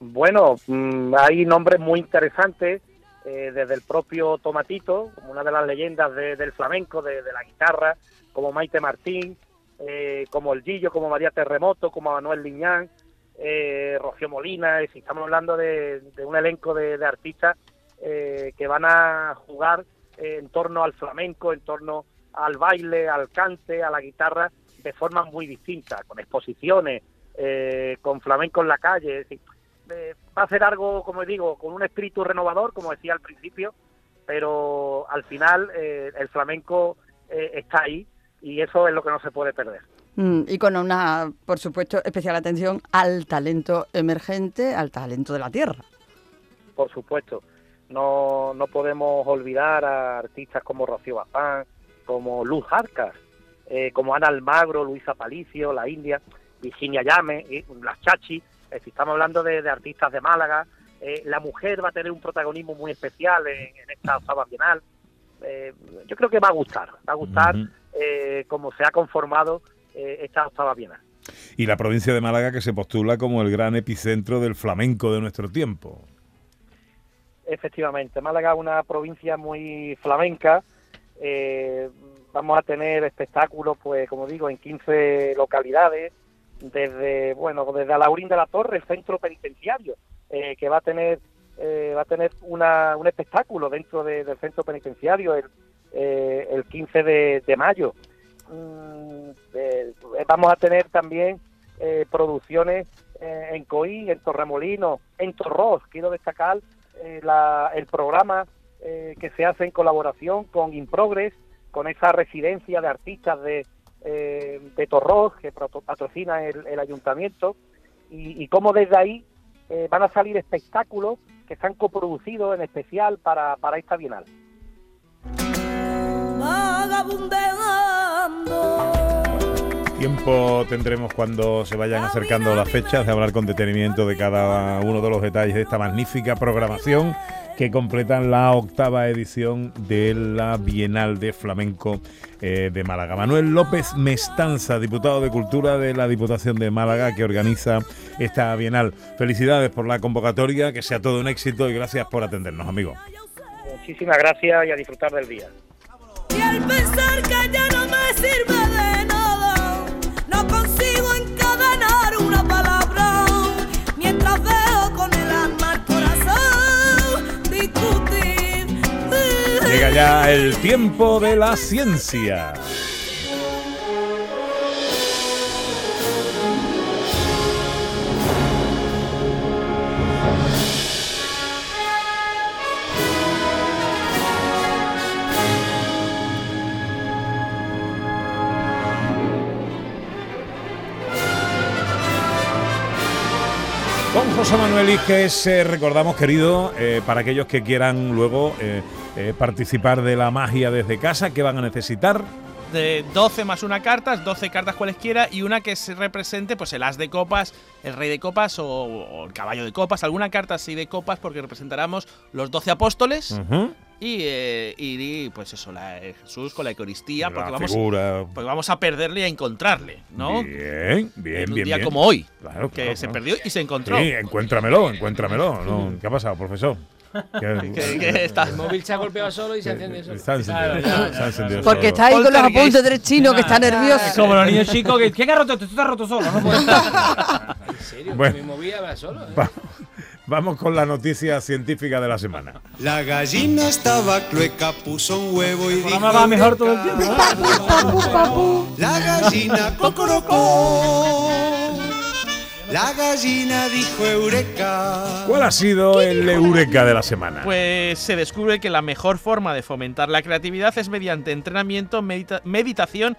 Bueno, mm, hay nombres muy interesantes, eh, desde el propio Tomatito, como una de las leyendas de- del flamenco, de, de la guitarra, como Maite Martín, eh, como el Gillo, como María Terremoto, como Manuel Liñán, eh, Rocío Molina, es estamos hablando de, un elenco de, artistas eh, que van a jugar en torno al flamenco, en torno al baile, al cante, a la guitarra, de formas muy distintas, con exposiciones, eh, con flamenco en la calle, es decir, eh, va a ser algo, como digo, con un espíritu renovador, como decía al principio, pero al final eh, el flamenco está ahí y eso es lo que no se puede perder. Mm, y con una, por supuesto, especial atención al talento emergente, al talento de la tierra. por supuesto. No, no podemos olvidar a artistas como Rocío Bazán, como Luz Arcas, eh, como Ana Almagro, Luisa Palicio, La India, Virginia Llame, y Las Chachi. Es decir, estamos hablando de, de artistas de Málaga. Eh, la mujer va a tener un protagonismo muy especial en, en esta octava bienal. Eh, yo creo que va a gustar, va a gustar Ujú. eh, como se ha conformado eh, esta octava bienal. Y la provincia de Málaga que se postula como el gran epicentro del flamenco de nuestro tiempo. Efectivamente, Málaga es una provincia muy flamenca. eh, vamos a tener espectáculos, pues como digo, en 15 localidades, desde bueno, desde Alaurín de la Torre, el centro penitenciario, eh, que va a tener eh, va a tener una, un espectáculo dentro de- del centro penitenciario el, eh, el 15 de, de mayo. Mm, eh, vamos a tener también eh, producciones eh, en Coí, en Torremolino, en Torros. Quiero destacar el programa que se hace en colaboración con Improgress, con esa residencia de artistas de, de Torros que patrocina el, ayuntamiento, y, cómo desde ahí van a salir espectáculos que están coproducidos en especial para, para esta Bienal. Tiempo tendremos cuando se vayan acercando las fechas de hablar con detenimiento de cada uno de los detalles de esta magnífica programación que completan la octava edición de la Bienal de Flamenco eh, de Málaga. Manuel López Mestanza, diputado de Cultura de la Diputación de Málaga, que organiza esta Bienal. Felicidades por la convocatoria, que sea todo un éxito y gracias por atendernos, amigo. Muchísimas gracias y a disfrutar del día. Y al pensar que ya no me sirve de nada, no consigo encadenar una palabra. Mientras veo con el alma al corazón discutir. Llega ya el tiempo de la ciencia. José Manuel Iges, eh, recordamos, querido, eh, para aquellos que quieran luego eh, eh, participar de la magia desde casa, ¿qué van a necesitar? De 12 más una cartas, 12 cartas cualesquiera y una que se represente pues el as de copas, el rey de copas o, o el caballo de copas, alguna carta así de copas porque representaremos los 12 apóstoles y, eh, y, pues eso, la, eh, Jesús con la Eucaristía, La porque vamos, porque vamos a perderle y a encontrarle, ¿no? Bien, bien, en un bien. día bien. como hoy, Claro, que claro, se claro. perdió y se encontró. Sí, encuéntramelo, encuéntramelo. No, ¿Qué ha pasado, profesor? ¿Qué- Que- que está- El móvil se ha golpeado solo y se enciende solo. Está encendido, Claro, encendido Porque solo. está ahí con los apuntes del chino que está nervioso. Como los niños chicos que. ¿Quién ha roto esto? Tú estás roto solo, no puedes. En serio, Bueno. movida va solo. ¿eh? Va- Vamos con la noticia científica de la semana. La gallina estaba clueca, puso un huevo y dijo... programa va mejor todo el tiempo, La gallina cocorocó. La gallina dijo eureka. ¿Cuál ha sido el eureka de la semana? Pues se descubre que la mejor forma de fomentar la creatividad es mediante entrenamiento, medita- meditación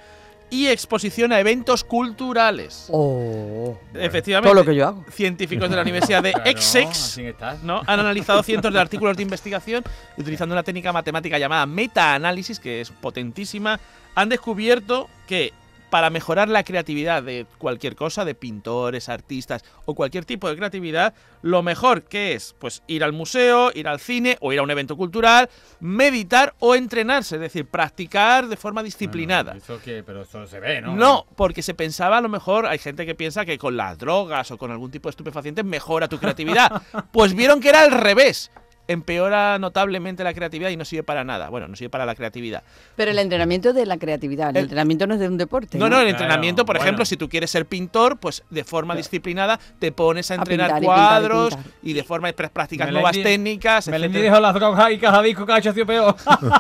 y exposición a eventos culturales. Oh. Efectivamente. Todo lo que yo hago. Científicos de la Universidad de Claro, Essex. ¿no? han analizado cientos de artículos de investigación utilizando una técnica matemática llamada metaanálisis, que es potentísima, han descubierto que para mejorar la creatividad de cualquier cosa, de pintores, artistas o cualquier tipo de creatividad, lo mejor que es pues ir al museo, ir al cine o ir a un evento cultural, meditar o entrenarse, es decir, practicar de forma disciplinada. Eso que, pero eso se ve, ¿no? No, porque se pensaba a lo mejor, hay gente que piensa que con las drogas o con algún tipo de estupefaciente mejora tu creatividad. pues vieron que era al revés. Empeora notablemente la creatividad y no sirve para nada. Bueno, no sirve para la creatividad. Pero el entrenamiento de la creatividad, el, El- entrenamiento no es de un deporte. No, no, el Claro, entrenamiento, por bueno. ejemplo, si tú quieres ser pintor, pues de forma disciplinada te pones a entrenar pintar y pintar y cuadros y, de forma pr- practicas Melendi- nuevas técnicas. Melendi etcétera. dejó las drogas y ha hecho sido peor.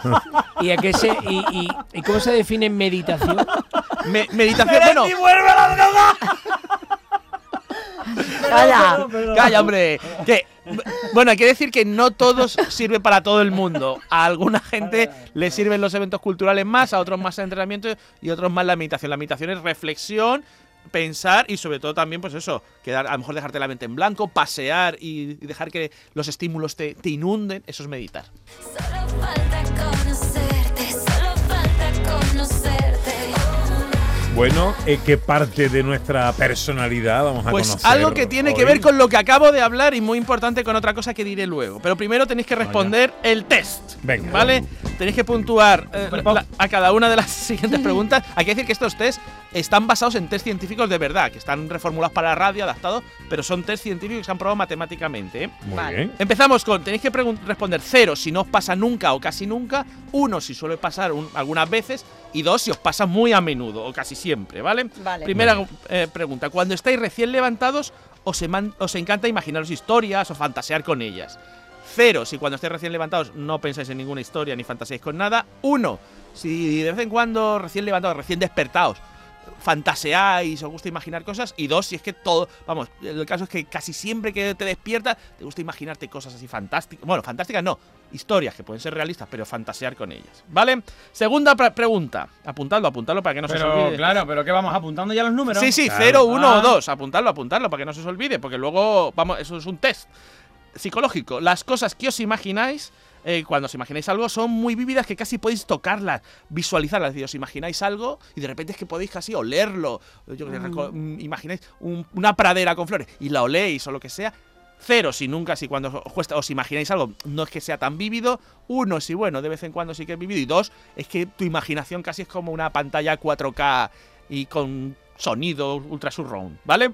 ¿Y, a qué se, y, y, y cómo se define meditación? Me- meditación, bueno, vuelve a la droga! Calla. Calla, hombre. Que, bueno, hay que decir que no todos sirve para todo el mundo. A alguna gente le sirven los eventos culturales más, a otros más el entrenamiento y a otros más la meditación. La meditación es reflexión, pensar y sobre todo también, pues eso, quedar, a lo mejor dejarte la mente en blanco, pasear y, y dejar que los estímulos te, te inunden. Eso es meditar. Solo falta Bueno, eh, ¿qué parte de nuestra personalidad vamos a Pues conocer? algo que tiene que hoy? ver con lo que acabo de hablar y muy importante con otra cosa que diré luego. Pero primero tenéis que responder el test. Venga. ¿Vale? Tenéis que puntuar eh, la- a cada una de las siguientes preguntas. Hay que decir que estos test están basados en test científicos de verdad, que están reformulados para la radio, adaptados, pero son test científicos que se han probado matemáticamente. ¿eh? Muy Vale. bien. Empezamos con, tenéis que responder cero si no os pasa nunca o casi nunca, uno si suele pasar un- algunas veces y dos si os pasa muy a menudo o casi siempre, ¿vale? Vale. Primera eh, pregunta, cuando estáis recién levantados os, os encanta imaginaros historias o fantasear con ellas. Cero, si cuando estáis recién levantados no pensáis en ninguna historia ni fantaseáis con nada. Uno, si de vez en cuando recién levantados, recién despertados, fantaseáis, os gusta imaginar cosas. Y dos, si es que todo, vamos, el caso es que casi siempre que te despiertas te gusta imaginarte cosas así fantásticas. Bueno, fantásticas no, historias que pueden ser realistas, pero fantasear con ellas. ¿Vale? Segunda pre- pregunta, apuntadlo, apuntadlo para que no se os Pero olvide. claro, pero que vamos apuntando ya los números. Sí, sí, Claro. 0, 1 Ah. o 2. Apuntarlo, apuntarlo para que no se os olvide, porque luego, vamos, eso es un test psicológico. Las cosas que os imagináis, eh, cuando os imagináis algo, son muy vívidas que casi podéis tocarlas, visualizarlas. Es decir, os imagináis algo y de repente es que podéis casi olerlo. Yo reco- mm, imagináis un- una pradera con flores y la oléis o lo que sea. Cero si nunca, si cuando os, os imagináis algo no es que sea tan vívido. Uno, si bueno, de vez en cuando sí que es vívido. Y dos, es que tu imaginación casi es como una pantalla 4K y con sonido ultra surround, ¿vale?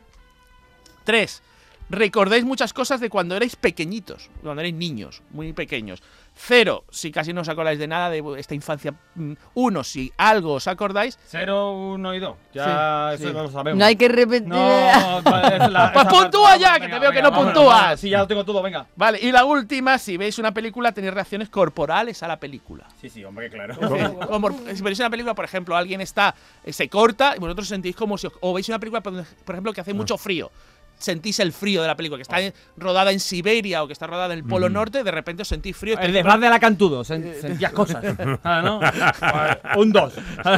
Tres, recordáis muchas cosas de cuando erais pequeñitos, cuando erais niños, muy pequeños. Cero, si casi no os acordáis de nada de esta infancia. Mm, Uno, si algo os acordáis. 0, 1 y 2. Ya Sí, eso sí. lo sabemos. No hay que repetir. No, vale, es la- Pues puntúa parte- ya, que te veo que no vámonos, puntúas. Sí, ya lo tengo todo, venga. Vale, y la última, si veis una película, tenéis reacciones corporales a la película. Sí, sí, hombre, claro. Sí, como si veis una película, por ejemplo, alguien está, eh, se corta y vosotros sentís como si. os- O veis una película, por por ejemplo, que hace mucho frío. Sentís el frío de la película, que está en- rodada en Siberia o que está rodada en el Polo Norte, de repente os sentís frío. El desván de la Cantudo, sen- sentías cosas. Ah, ¿no? Un 2.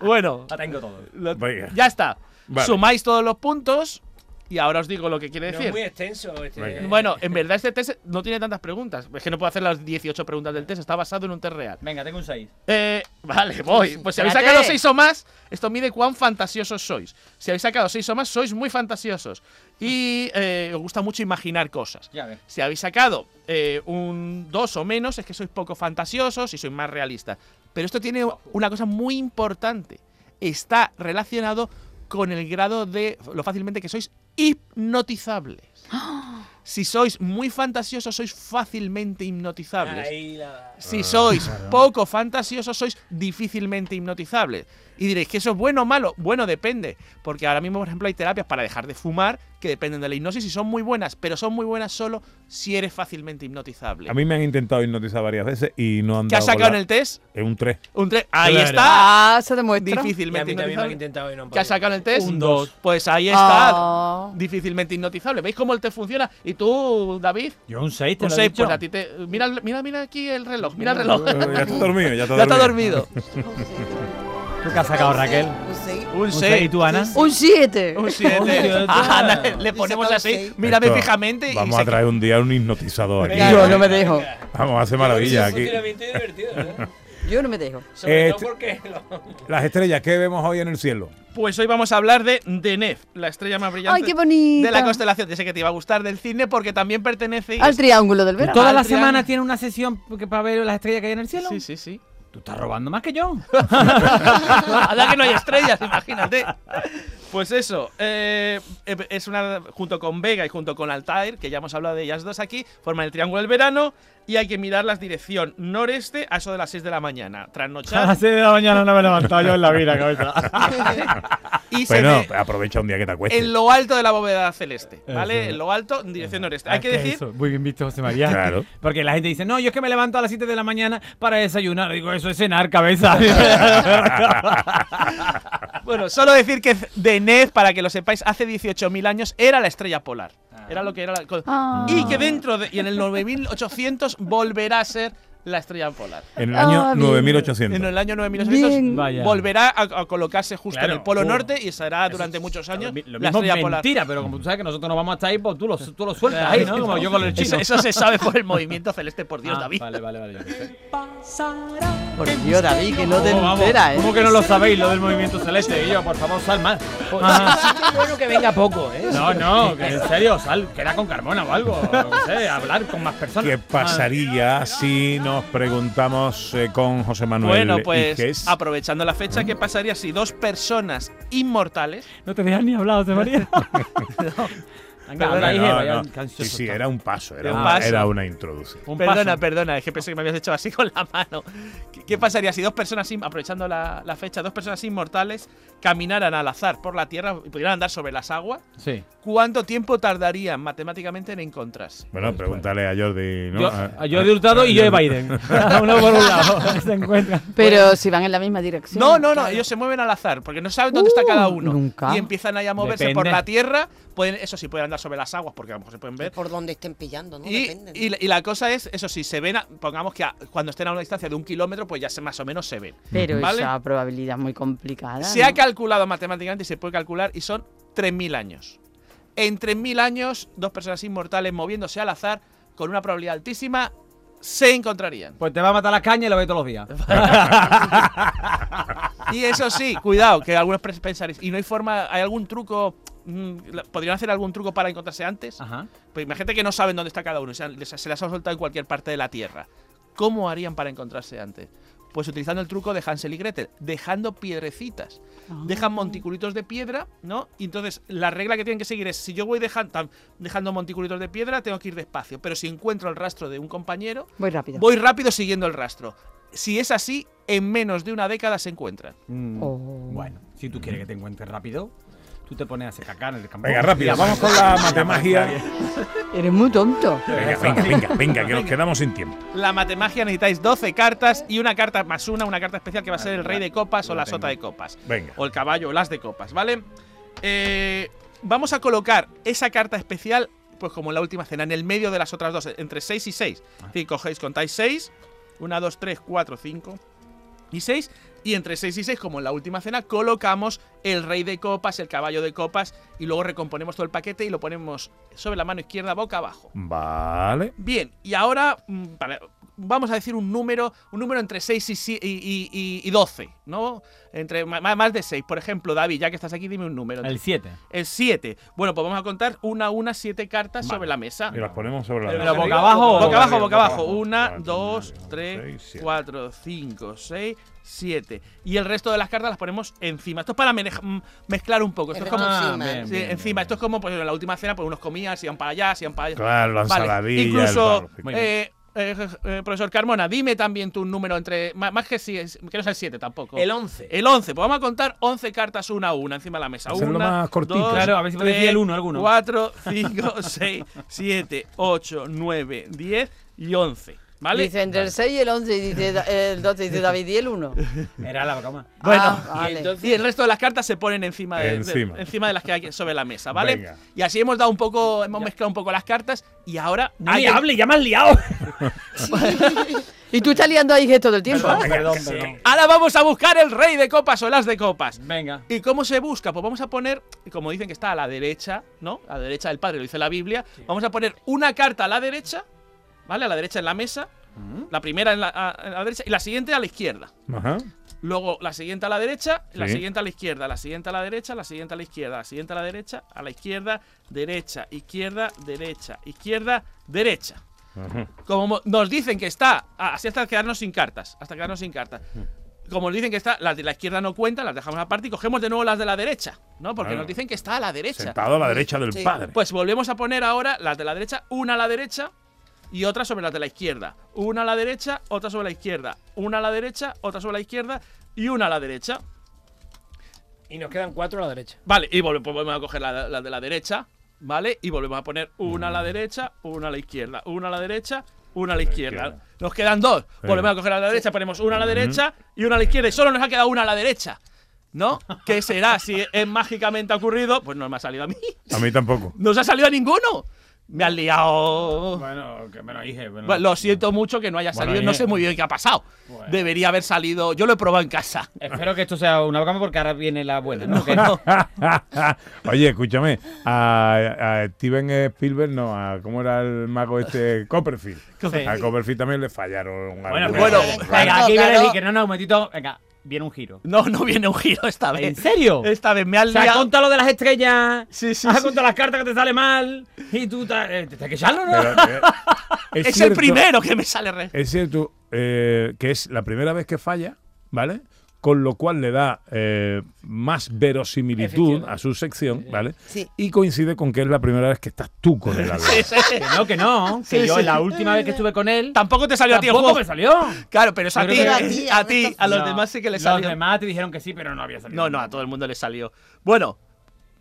Bueno, La tengo todo. lo- ya está. Vale. Sumáis todos los puntos y ahora os digo lo que quiere No decir. es muy extenso este. Bueno, en verdad este test no tiene tantas preguntas. Es que no puedo hacer las 18 preguntas del test, está basado en un test real. Venga, tengo un 6. Eh, vale, voy. Pues si habéis sacado 6 o más, esto mide cuán fantasiosos sois. Si habéis sacado 6 o más, sois muy fantasiosos. Y eh, os gusta mucho imaginar cosas. Ya ves. Si habéis sacado eh, un 2 o menos, es que sois poco fantasiosos y sois más realistas. Pero esto tiene una cosa muy importante. Está relacionado con el grado de lo fácilmente que sois hipnotizables. Si sois muy fantasiosos, sois fácilmente hipnotizables. Ahí la- Si sois poco fantasiosos, sois difícilmente hipnotizables. Y diréis que eso es bueno o malo. Bueno, depende. Porque ahora mismo, por ejemplo, hay terapias para dejar de fumar que dependen de la hipnosis y son muy buenas, pero son muy buenas solo si eres fácilmente hipnotizable. A mí me han intentado hipnotizar varias veces y no han ¿Qué has dado sacado con en el test? Es un 3. Un tre- Ahí Claro. está. Ah, se demuestra. Y a Difícilmente mí también me han hipnotizable. intentado y no han ¿Qué has sacado en el test? Un dos. Pues ahí está. Ah. Difícilmente hipnotizable. ¿Veis cómo el test funciona? ¿Y tú, David? Yo un 6, te Un lo he 6, dicho. pues a ti te. Mira, mira, mira aquí el reloj. Mira el reloj. ya está dormido, ya está Ya está dormido. ¿Tú qué has sacado, Raquel? Un seis. Un Un 6. 6. ¿Y tú, Ana? Un 7. Un 7. siete. Ah, le, le ponemos así. Mírame Esto, fijamente. Vamos a traer un día un hipnotizador aquí. Yo no me dejo. Vamos a hacer maravilla aquí. Yo no me dejo. Eh, Las estrellas, ¿qué vemos hoy en el cielo? Pues hoy vamos a hablar de Deneb, la estrella más brillante ¡Ay, qué bonita! de la constelación. Ya sé que te iba a gustar del cine porque también pertenece Al es- triángulo del verano. Toda la triángulo. semana tiene una sesión para ver las estrellas que hay en el cielo. Sí, sí, sí. Tú estás robando más que yo. Ahora que no hay estrellas, imagínate. Pues eso, eh, es una junto con Vega y junto con Altair, que ya hemos hablado de ellas dos aquí, forman el triángulo del verano y hay que mirarlas dirección noreste a eso de las 6 de la mañana. A las Trasnochar 6 de la mañana no me he levantado yo en la vida, cabeza. y se Bueno, ve aprovecha un día que te acuestes. en lo alto de la bóveda celeste, ¿vale? Eso. En lo alto, en dirección noreste. Ah, Hay que decir eso, muy bien visto, José María. Claro. Porque la gente dice, no, yo es que me levanto a las 7 de la mañana para desayunar. Digo, eso es cenar, cabeza. Bueno, solo decir que Deneb, para que lo sepáis, hace 18.000 años era la estrella polar. Era lo que era la- Ah. Y que dentro de. Y en el 9800 volverá a ser la estrella polar. En el año Ah, bien. 9800. En el año 9800 Bien. Vaya. volverá a, a colocarse justo Claro. en el polo Oh. norte y será durante muchos años Lo la mismo estrella es polar. mentira, pero como tú sabes que nosotros no vamos a estar ahí, pues tú lo, tú lo sueltas ahí, ¿no? Como yo con el Eso, chino. eso se sabe por el movimiento celeste, por Dios, Ah, David. Vale, vale, vale. Por Dios, David, que no te enteras, ¿eh? ¿Cómo que no lo sabéis, lo del movimiento celeste? Y yo, por favor, sal más. Qué bueno que venga poco, ¿eh? No, no, que en serio, sal, queda con Carmona o algo. No sé, hablar con más personas. ¿Qué pasaría si nos preguntamos eh, con José Manuel Bueno, pues Iges? aprovechando la fecha, ¿qué pasaría si dos personas inmortales No te ni hablar, José María. Venga, habla, no, Sí, sí, era un paso, era, Un una, paso. era una introducción. Un Perdona, paso. perdona, es que pensé que me habías hecho así con la mano. ¿Qué, qué pasaría si dos personas, in- aprovechando la, la fecha, dos personas inmortales caminaran al azar por la Tierra y pudieran andar sobre las aguas? Sí. ¿Cuánto tiempo tardarían matemáticamente en encontrarse? Bueno, pregúntale a Jordi. ¿no? Yo, A- a Jordi Hurtado y yo de Jordi. Biden. Uno por un lado. Se encuentran. Pero si van en la misma dirección. No, no, no, claro. ellos se mueven al azar, porque no saben dónde está cada Uh, uno. nunca. Y empiezan ahí a moverse Depende. por la Tierra. Pueden, eso sí, pueden andar sobre las aguas, porque a lo mejor se pueden ver. Por donde estén pillando, ¿no? Y, Depende. ¿no? y la- y la cosa es, eso sí, se ven, a- pongamos que a- cuando estén a una distancia de un kilómetro, pues ya se, más o menos se ven. Pero ¿Vale? esa probabilidad es muy complicada. Se ha calculado matemáticamente y se puede calcular y son 3.000 años. En 3.000 años, dos personas inmortales moviéndose al azar con una probabilidad altísima se encontrarían. Pues te va a matar la caña y lo ves todos los días. Y eso sí, cuidado, que algunos pensaréis, ¿y no hay forma, hay algún truco, podrían hacer algún truco para encontrarse antes? Ajá. Pues imagínate que no saben dónde está cada uno, o sea, les- se las han soltado en cualquier parte de la Tierra. ¿Cómo harían para encontrarse antes? Pues utilizando el truco de Hansel y Gretel, dejando piedrecitas. Ah. Dejan monticulitos de piedra, ¿no? Y entonces la regla que tienen que seguir es, si yo voy dejando monticulitos de piedra, tengo que ir despacio. Pero si encuentro el rastro de un compañero, Voy rápido. voy rápido siguiendo el rastro. Si es así, en menos de una década se encuentran. Mm, Oh. Bueno, si tú quieres que te encuentres rápido, tú te pones a hacer caca en el campo. Venga, rápido, vamos con la matemagia. Eres muy tonto. Venga, venga, venga, venga, que nos quedamos sin tiempo. La matemagia necesitáis 12 cartas y una carta más una, una carta especial que va a ser el rey de copas o la sota de copas. Venga. O el caballo o las de copas, ¿vale? Eh, vamos a colocar esa carta especial, pues como en la última cena, en el medio de las otras dos, entre 6 y 6. Si cogéis, contáis 6, 1, 2, 3, 4, 5 y 6. Y entre 6 y 6, como en la última cena, colocamos el rey de copas, el caballo de copas y luego recomponemos todo el paquete y lo ponemos sobre la mano izquierda boca abajo. Vale. Bien, y ahora mm, para- vamos a decir un número, un número entre 6 y, y, y- y- y 12, ¿no? Entre más de 6. Por ejemplo, David, ya que estás aquí, dime un número. El 7. El 7. Bueno, pues vamos a contar una a una siete cartas sobre la mesa. Y las ponemos sobre la Pero mesa. boca abajo Boca abajo, boca boca abajo. Una, dos, tres, seis, cuatro, cinco, seis, siete. Y el resto de las cartas las ponemos encima. Esto es para mezclar un poco. Esto es como. Ah, bien, Sí, bien, encima, esto es como pues, en la última cena, pues unos comían, se iban para allá, se iban para allá. Claro, la Vale, ensaladilla. Incluso, eh, eh, eh, profesor Carmona, dime también tu número entre. Más que si es, que no sea el 7 tampoco. El 11. El 11. Pues vamos a contar 11 cartas una a una encima de la mesa. Una, más cortito. dos, Claro, a ver si tres, el uno alguno. 4, 5, 6, 7, 8, 9, 10 y 11. ¿Vale? Dice entre el 6 y el 11, y dice el 12, dice David y el 1. Era la broma. Bueno, Ah, vale. y, entonces- y el resto de las cartas se ponen encima de, de- Encima. encima de las que hay sobre la mesa, ¿vale? Venga. Y así hemos dado un poco, hemos mezclado un poco las cartas y ahora. No hay me hable, ya me has liado. Y tú estás liando ahí todo el tiempo. Perdón, perdón. Ahora vamos a buscar el rey de copas o el as de copas. Venga. ¿Y cómo se busca? Pues vamos a poner, como dicen que está a la derecha, ¿no? A la derecha del padre, lo dice la Biblia. Vamos a poner una carta a la derecha, ¿vale? A la derecha en la mesa. La primera en la, a- la derecha y la siguiente a la izquierda. Ajá. Luego la siguiente a la derecha, la Sí. siguiente a la izquierda, la siguiente a la derecha, la siguiente a la izquierda, la siguiente a la derecha, a la izquierda, derecha, izquierda, derecha, izquierda, derecha. Ajá. Como mo- nos dicen que está, ah, así hasta quedarnos sin cartas, hasta quedarnos sin cartas. Como nos dicen que está, las de la izquierda no cuentan, las dejamos aparte y cogemos de nuevo las de la derecha, ¿no? Porque Claro. nos dicen que está a la derecha. Sentado a la derecha del padre. Pues volvemos a poner ahora las de la derecha, una a la derecha y otra sobre las de la izquierda. Una a la derecha, otra sobre la izquierda. Una a la derecha, otra sobre la izquierda y una a la derecha. Y nos quedan cuatro a la derecha. Vale, y volve- pues volvemos a coger la, la de la derecha, ¿vale? Y volvemos a poner una a la derecha, una a la izquierda, una a la derecha, una a la izquierda. Nos quedan dos. Volvemos a coger a la derecha, ponemos una a la derecha y una a la izquierda. Y solo nos ha quedado una a la derecha. ¿No? ¿Qué será? Si es mágicamente ocurrido, pues no me ha salido a mí. A mí tampoco. No se ha salido a ninguno. Me has liado. Bueno, que me lo dije. bueno. Bueno, lo siento mucho que no haya Bueno, salido. no sé muy bien qué ha pasado. Debería haber salido. Yo lo he probado en casa. Espero que esto sea una broma porque ahora viene la buena, ¿no? Oye, escúchame, a, a Steven Spielberg, no, a cómo era el mago este Copperfield. Sí. A Copperfield también le fallaron. Bueno, bueno, venga, aquí viene el que no, no, un momentito. Venga, viene un giro. No, no viene un giro esta vez. ¿En serio? Esta vez me has O sea, liado. conta lo de las estrellas. Sí, sí. Has sí. contado las cartas que te sale mal. Y tú te, eh, te tienes que echarlo, ¿no? Pero, Es, el primero que me sale re. Es cierto eh, que es la primera vez que falla, ¿vale? Con lo cual le da eh, más verosimilitud a su sección, ¿vale? Sí. Y coincide con que es la primera vez que estás tú con él al lado. Que no, que no. Que Sí, yo sí. la última vez que estuve con él. Tampoco te salió a ti el juego. me salió. Claro, pero es a ti. que- a ti, A a ti, a los No, demás sí que les Los salió. demás te dijeron que sí, pero no había salido. No, no, a todo el mundo le salió. Bueno,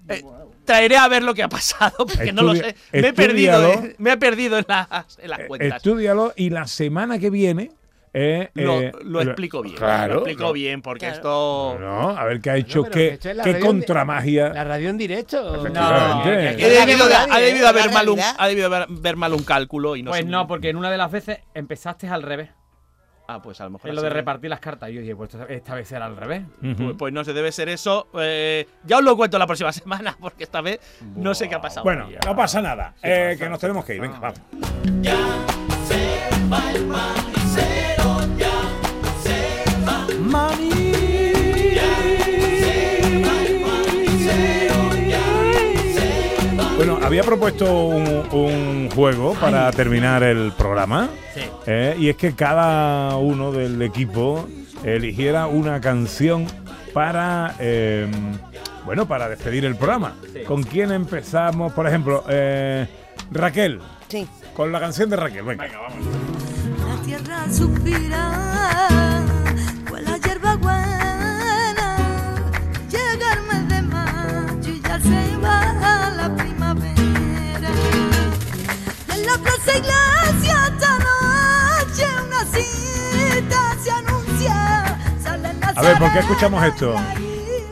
eh, traeré a ver lo que ha pasado, porque no lo sé. Me he perdido, eh, me he perdido en las, en las cuentas. Estúdialo y la semana que viene. Eh, Lo, eh, lo explico bien. Claro. lo explico lo- bien, porque Claro. esto. No, a ver qué ha hecho, pero qué, es la qué radio en di- contramagia. La radio en directo. Que- He debido, ha debido haber mal un, ha debido haber, ver mal un cálculo y no Pues no, porque en una de las veces empezaste al revés. Ah, pues a lo mejor. En lo de es. repartir las cartas. Y yo dije, pues esta- vez será al revés. Ujú. Pues, pues no se debe ser eso. eh, ya os lo cuento la próxima semana, porque esta vez no sé qué ha pasado. Bueno, no pasa nada. eh, que nos tenemos que ir. Venga, vamos. Bueno, había propuesto un, un juego para terminar el programa. Sí. eh, y es que cada uno del equipo eligiera una canción para. eh, bueno, para despedir el programa. Sí. ¿Con quién empezamos? Por ejemplo, eh, Raquel. Sí. Con la canción de Raquel. Venga, vamos. La tierra suspira con la hierba buena. Llega el mes de mayo y ya se va la iglesia esta noche una cita se anuncia. A ver, ¿por qué escuchamos esto?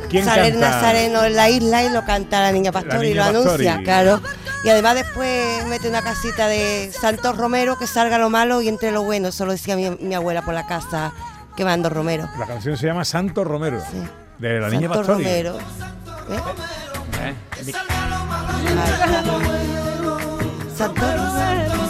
¿Quién Sale el canta? Nazareno en la isla y lo canta la niña Pastori y niña lo anuncia, claro. Y además después mete una casita de Santos Romero que salga lo malo y entre lo bueno. Eso lo decía mi, mi abuela por la casa quemando Romero. La canción se llama Santo Romero. Sí. De la niña Santos Pastori. Romero. ¿Eh? ¿Eh? Santo Romero, Santo Romero,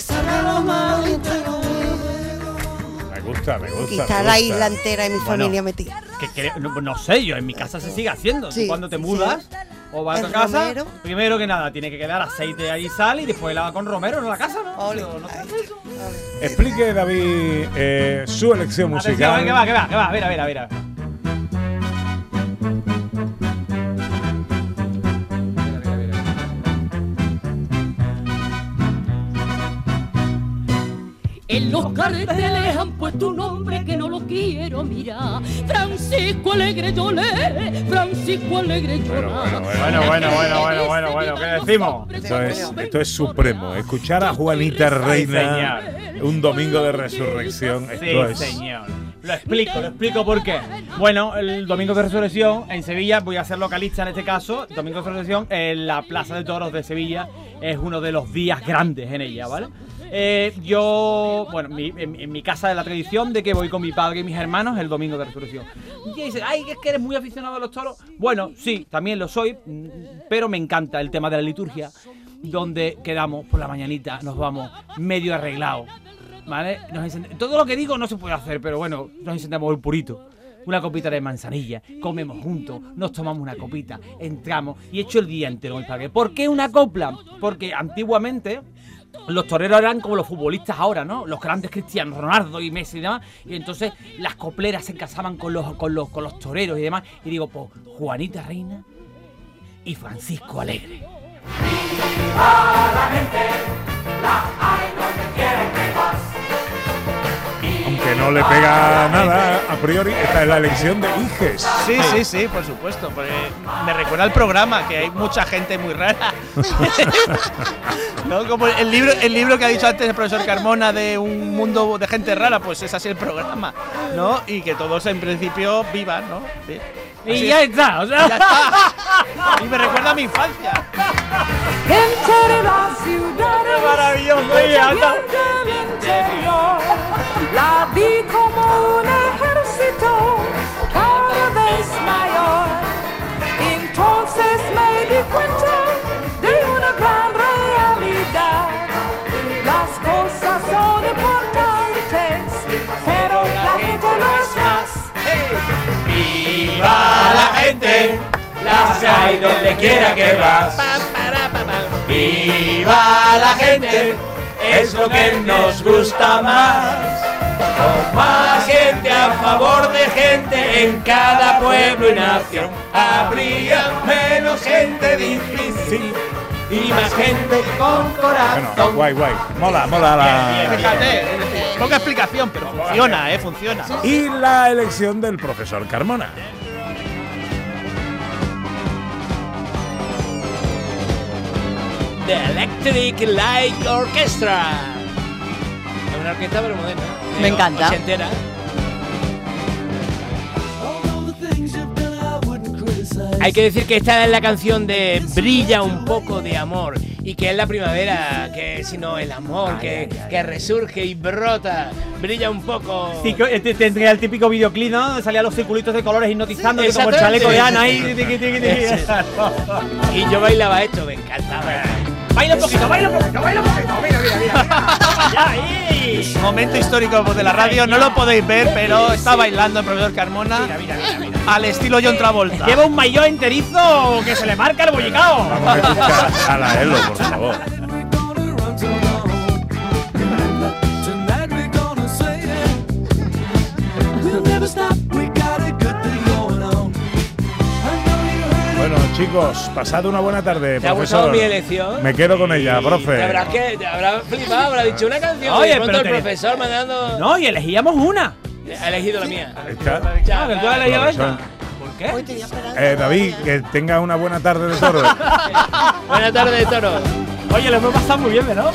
que salga lo malo y entre lo bueno. Me gusta, me gusta. Y me está la isla entera de mi Bueno. familia metida. Que creo- no, no sé, yo en mi casa se sigue haciendo. Tú Sí, cuando te sí. mudas o vas a tu casa, romero. primero que nada, tiene que quedar aceite ahí y sal y después lava con romero en la casa, ¿no? Ole, sé. Explique, David, eh, su elección Atención, musical. que va, que va, que va, a ver, a carteles han puesto un nombre que no lo quiero mirar. Francisco Alegre Yolé, Francisco Alegre Yolé. Bueno, bueno, Bueno, bueno, bueno, bueno, bueno, bueno, ¿qué decimos? Esto es, esto es supremo. Escuchar a Juanita Reina un domingo de resurrección. Sí, Esto es. señor. Lo explico, lo explico por qué. Bueno, el domingo de resurrección en Sevilla, voy a ser localista en este caso. Domingo de resurrección en la Plaza de Toros de Sevilla es uno de los días grandes en ella, ¿vale? Eh, yo, bueno, mi- en, mi casa de la tradición de que voy con mi padre y mis hermanos el domingo de resurrección. Y dice, ay, es que eres muy aficionado a los toros. Bueno, sí, también lo soy, pero me encanta el tema de la liturgia. donde quedamos por la mañanita, nos vamos medio arreglados, ¿vale? Nos Todo lo que digo no se puede hacer, pero bueno, nos encendemos el purito. Una copita de manzanilla, comemos juntos, nos tomamos una copita, entramos y hecho el día entero en el parque. ¿Por qué una copla? Porque antiguamente los toreros eran como los futbolistas ahora, ¿no? Los grandes Cristianos Ronaldo y Messi y demás. Y entonces las copleras se casaban con los, con los, con los toreros y demás. Y digo, pues Juanita Reina y Francisco Alegre. Aunque no le pega nada a priori, esta es la elección de Iges. Sí, sí, sí, por supuesto. Porque me recuerda al programa, que hay mucha gente muy rara. ¿No? Como el libro, el libro que ha dicho antes el profesor Carmona de un mundo de gente rara, pues es así el programa, ¿no? Y que todos en principio vivan, ¿no? Sí. Y Así ya es. está, o sea. Ya está. Y me recuerda a mi infancia. Qué maravilloso, La vi como un ejército cada vez mayor. Entonces me di cuenta de una gran realidad. Las cosas son importantes, pero la gente no es más. ¡Viva la gente! Las hay donde quiera que vas. ¡Viva la gente! Es lo que nos gusta más. Con más gente a favor de gente en cada pueblo y nación. Habría menos gente difícil y más gente con corazón. Bueno, guay, guay. Mola, mola la. Fíjate, poca explicación, pero funciona, ¿eh? Funciona. Y la elección del profesor Carmona. The Electric Light Orchestra. Una orquesta pero moderna. Me encanta. Ochentera. Hay que decir que esta es la canción de Brilla un poco de amor y que es la primavera, que si no el amor, que, que resurge y brota, brilla un poco. Sí, que te- tendría el típico videoclip, ¿no? Salían los circulitos de colores hipnotizando, Sí, como el chaleco de Ana ahí. Y yo bailaba esto, me encantaba. Baila un poquito, baila un poquito, baila un poquito. Mira, mira, mira. Ya, ahí. Momento histórico de la radio, no lo podéis ver, pero está bailando el profesor Carmona al estilo John Travolta. Lleva un maillot enterizo que se le marca el bollicao. Vamos a escuchar a la Elo, por favor. Chicos, pasad una buena tarde, ¿Te ha profesor. gustado mi elección? Me quedo con ella, Te profe. habrás, que, te habrás flipado, habrás dicho una canción Oye, y de pronto pero el te- profesor mandando. No, y elegíamos una. Ha elegido la mía. Está. Ah, que tú has elegido esta. ¿Por qué? Eh, David, que tenga una buena tarde de toro. Buenas tardes, toro. Oye, lo hemos pasado muy bien, ¿no?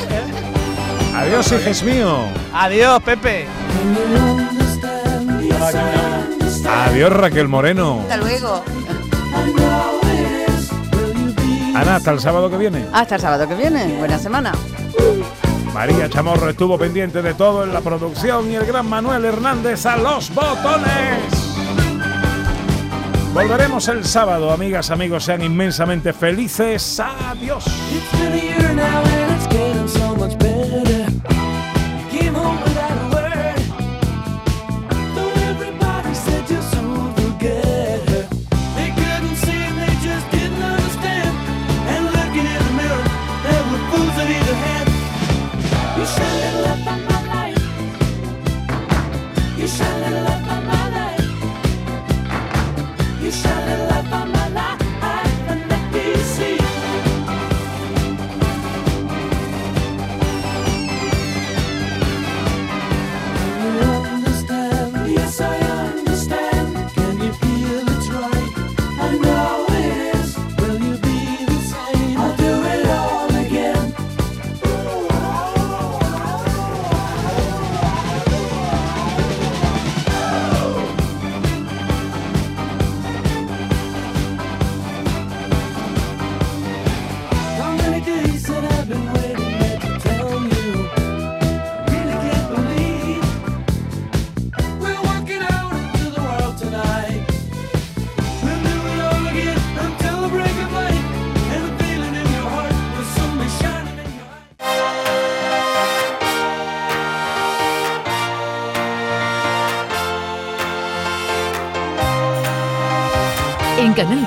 Adiós, hijes mío. Adiós, Pepe. Adiós, Raquel Moreno. Hasta luego. Ana, hasta el sábado que viene. Hasta el sábado que viene. Buena semana. María Chamorro estuvo pendiente de todo en la producción y el gran Manuel Hernández a los botones. Volveremos el sábado, amigas, amigos, sean inmensamente felices. Adiós.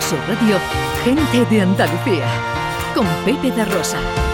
Sur Radio, Gente de Andalucía, con Pepe da Rosa.